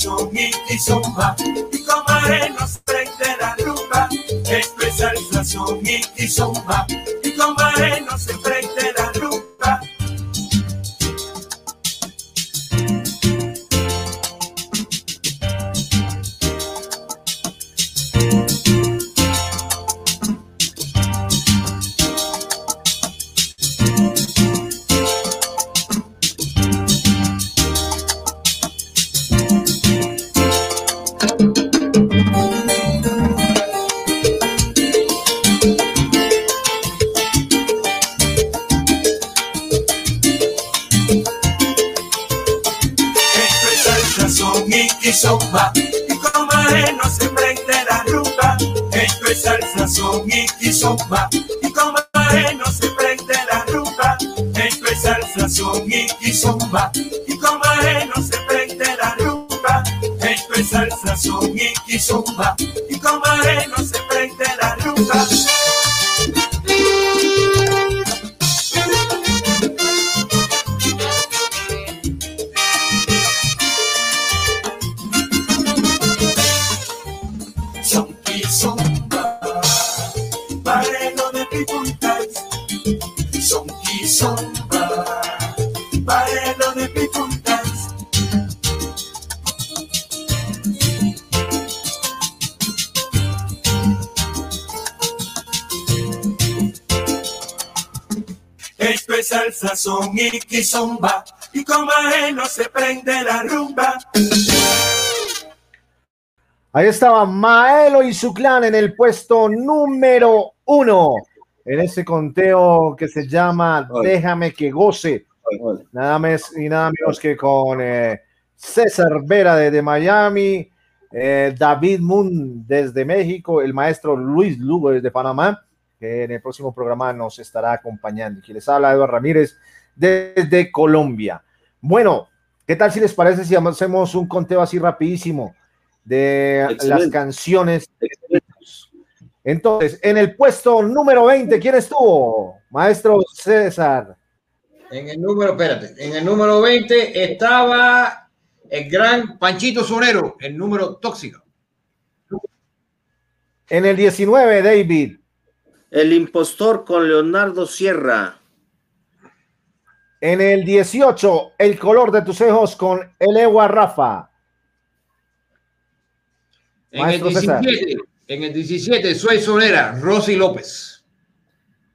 Son y zumba, y con no se prende la rumba. Esto es y zumba, y zumba, y con no se prende la rumba. Ahí estaba Maelo y su clan en el puesto número uno en ese conteo que se llama Déjame que goce. Nada más y nada menos que con eh, César Vera desde Miami, eh, David Moon desde México, el maestro Luis Lugo desde Panamá, que en el próximo programa nos estará acompañando. Y quien les habla, Eduardo Ramírez desde Colombia. Bueno, ¿qué tal si les parece si hacemos un conteo así rapidísimo? de las Excelente. canciones. Entonces, en el puesto número 20, ¿quién estuvo? Maestro César. En el número, espérate, en el número 20 estaba el gran Panchito Sonero, el número tóxico. En el 19, David. El impostor con Leonardo Sierra. En el 18, El color de tus ojos con Elewa Rafa. En Maestro el César. 17, en el 17, Soy Sonera, Rosy López.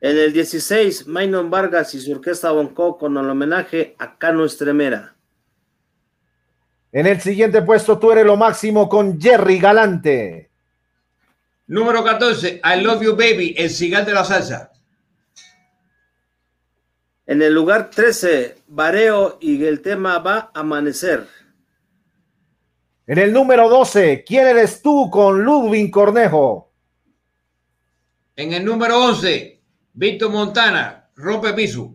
En el 16, Maynon Vargas y su orquesta Bonco con el homenaje a Cano Estremera. En el siguiente puesto, tú eres lo máximo con Jerry Galante. Número 14, I Love You Baby, el cigar de la salsa. En el lugar 13, Bareo y el tema va a amanecer. En el número 12, ¿quién eres tú con Ludwig Cornejo? En el número 11, Víctor Montana, rompe piso.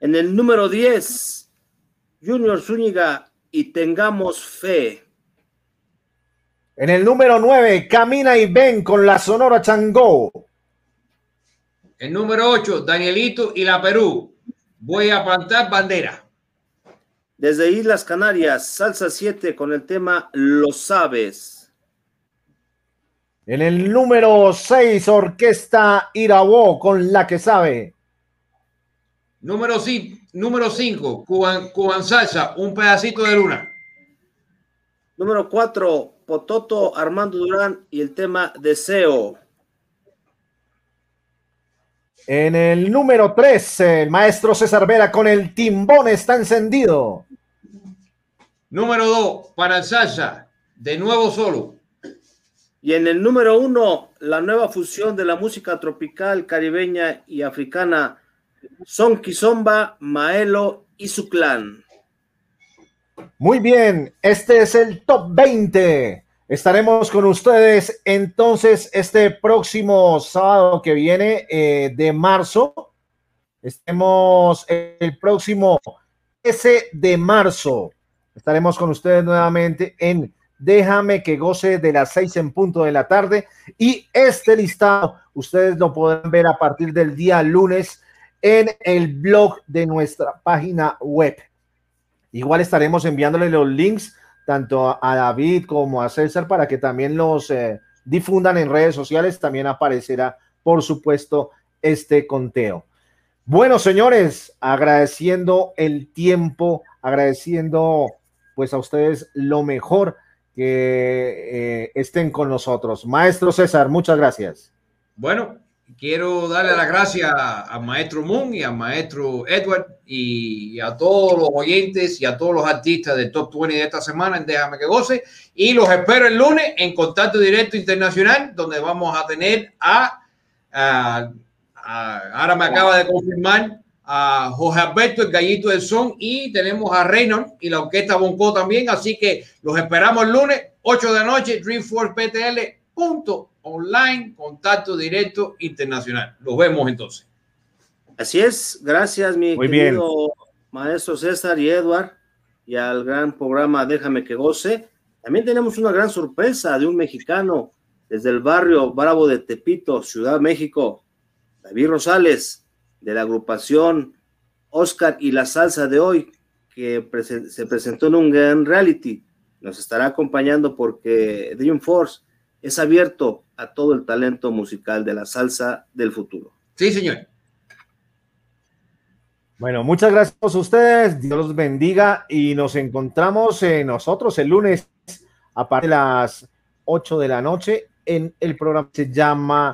En el número 10, Junior Zúñiga y tengamos fe. En el número 9, Camina y ven con la Sonora Changó. El número 8, Danielito y la Perú. Voy a plantar bandera. Desde Islas Canarias, Salsa 7 con el tema Lo sabes. En el número 6, Orquesta Irawo con la que sabe. Número 5, número 5 Cuban, Cuban Salsa, un pedacito de luna. Número 4, Pototo Armando Durán y el tema Deseo. En el número 3, el maestro César Vera con el timbón está encendido. Número 2, para el salsa, de nuevo solo. Y en el número 1, la nueva fusión de la música tropical, caribeña y africana, Son Kizomba, Maelo y su clan. Muy bien, este es el top 20. Estaremos con ustedes entonces este próximo sábado que viene eh, de marzo. Estemos el próximo 13 de marzo. Estaremos con ustedes nuevamente en Déjame que goce de las 6 en punto de la tarde. Y este listado ustedes lo podrán ver a partir del día lunes en el blog de nuestra página web. Igual estaremos enviándole los links tanto a David como a César para que también los eh, difundan en redes sociales. También aparecerá, por supuesto, este conteo. Bueno, señores, agradeciendo el tiempo, agradeciendo pues a ustedes lo mejor que eh, estén con nosotros. Maestro César, muchas gracias. Bueno, quiero darle las gracias a Maestro Moon y a Maestro Edward y a todos los oyentes y a todos los artistas del Top 20 de esta semana en Déjame que goce. Y los espero el lunes en Contacto Directo Internacional, donde vamos a tener a, a- a- ahora me acaba de confirmar, a Jorge Alberto, el gallito del son, y tenemos a Reynolds y la orquesta Bonco también. Así que los esperamos el lunes, 8 de la noche, dreamforceptl.online, contacto directo internacional. Los vemos entonces. Así es, gracias mi Muy bien. querido maestro César y Edward y al gran programa Déjame que goce. También tenemos una gran sorpresa de un mexicano desde el barrio Bravo de Tepito, Ciudad de México, David Rosales, de la agrupación Oscar y la salsa de hoy, que se presentó en un gran reality. Nos estará acompañando porque Dream Force es abierto a todo el talento musical de la salsa del futuro. Sí, señor. Bueno, muchas gracias a ustedes. Dios los bendiga y nos encontramos eh, nosotros el lunes a partir de las 8 de la noche en el programa que se llama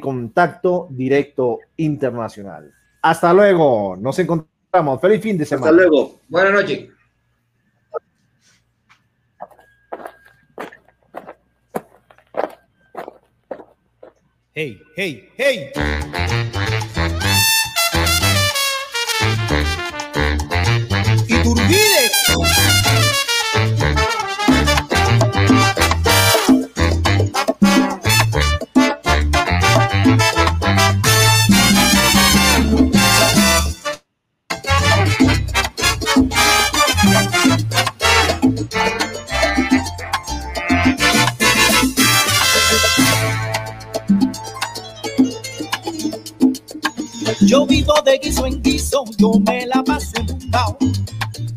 Contacto Directo Internacional. Hasta luego. Nos encontramos. Feliz fin de semana. luego. Buenas noches. Hey, hey, hey. de guiso en guiso yo me la pasé montao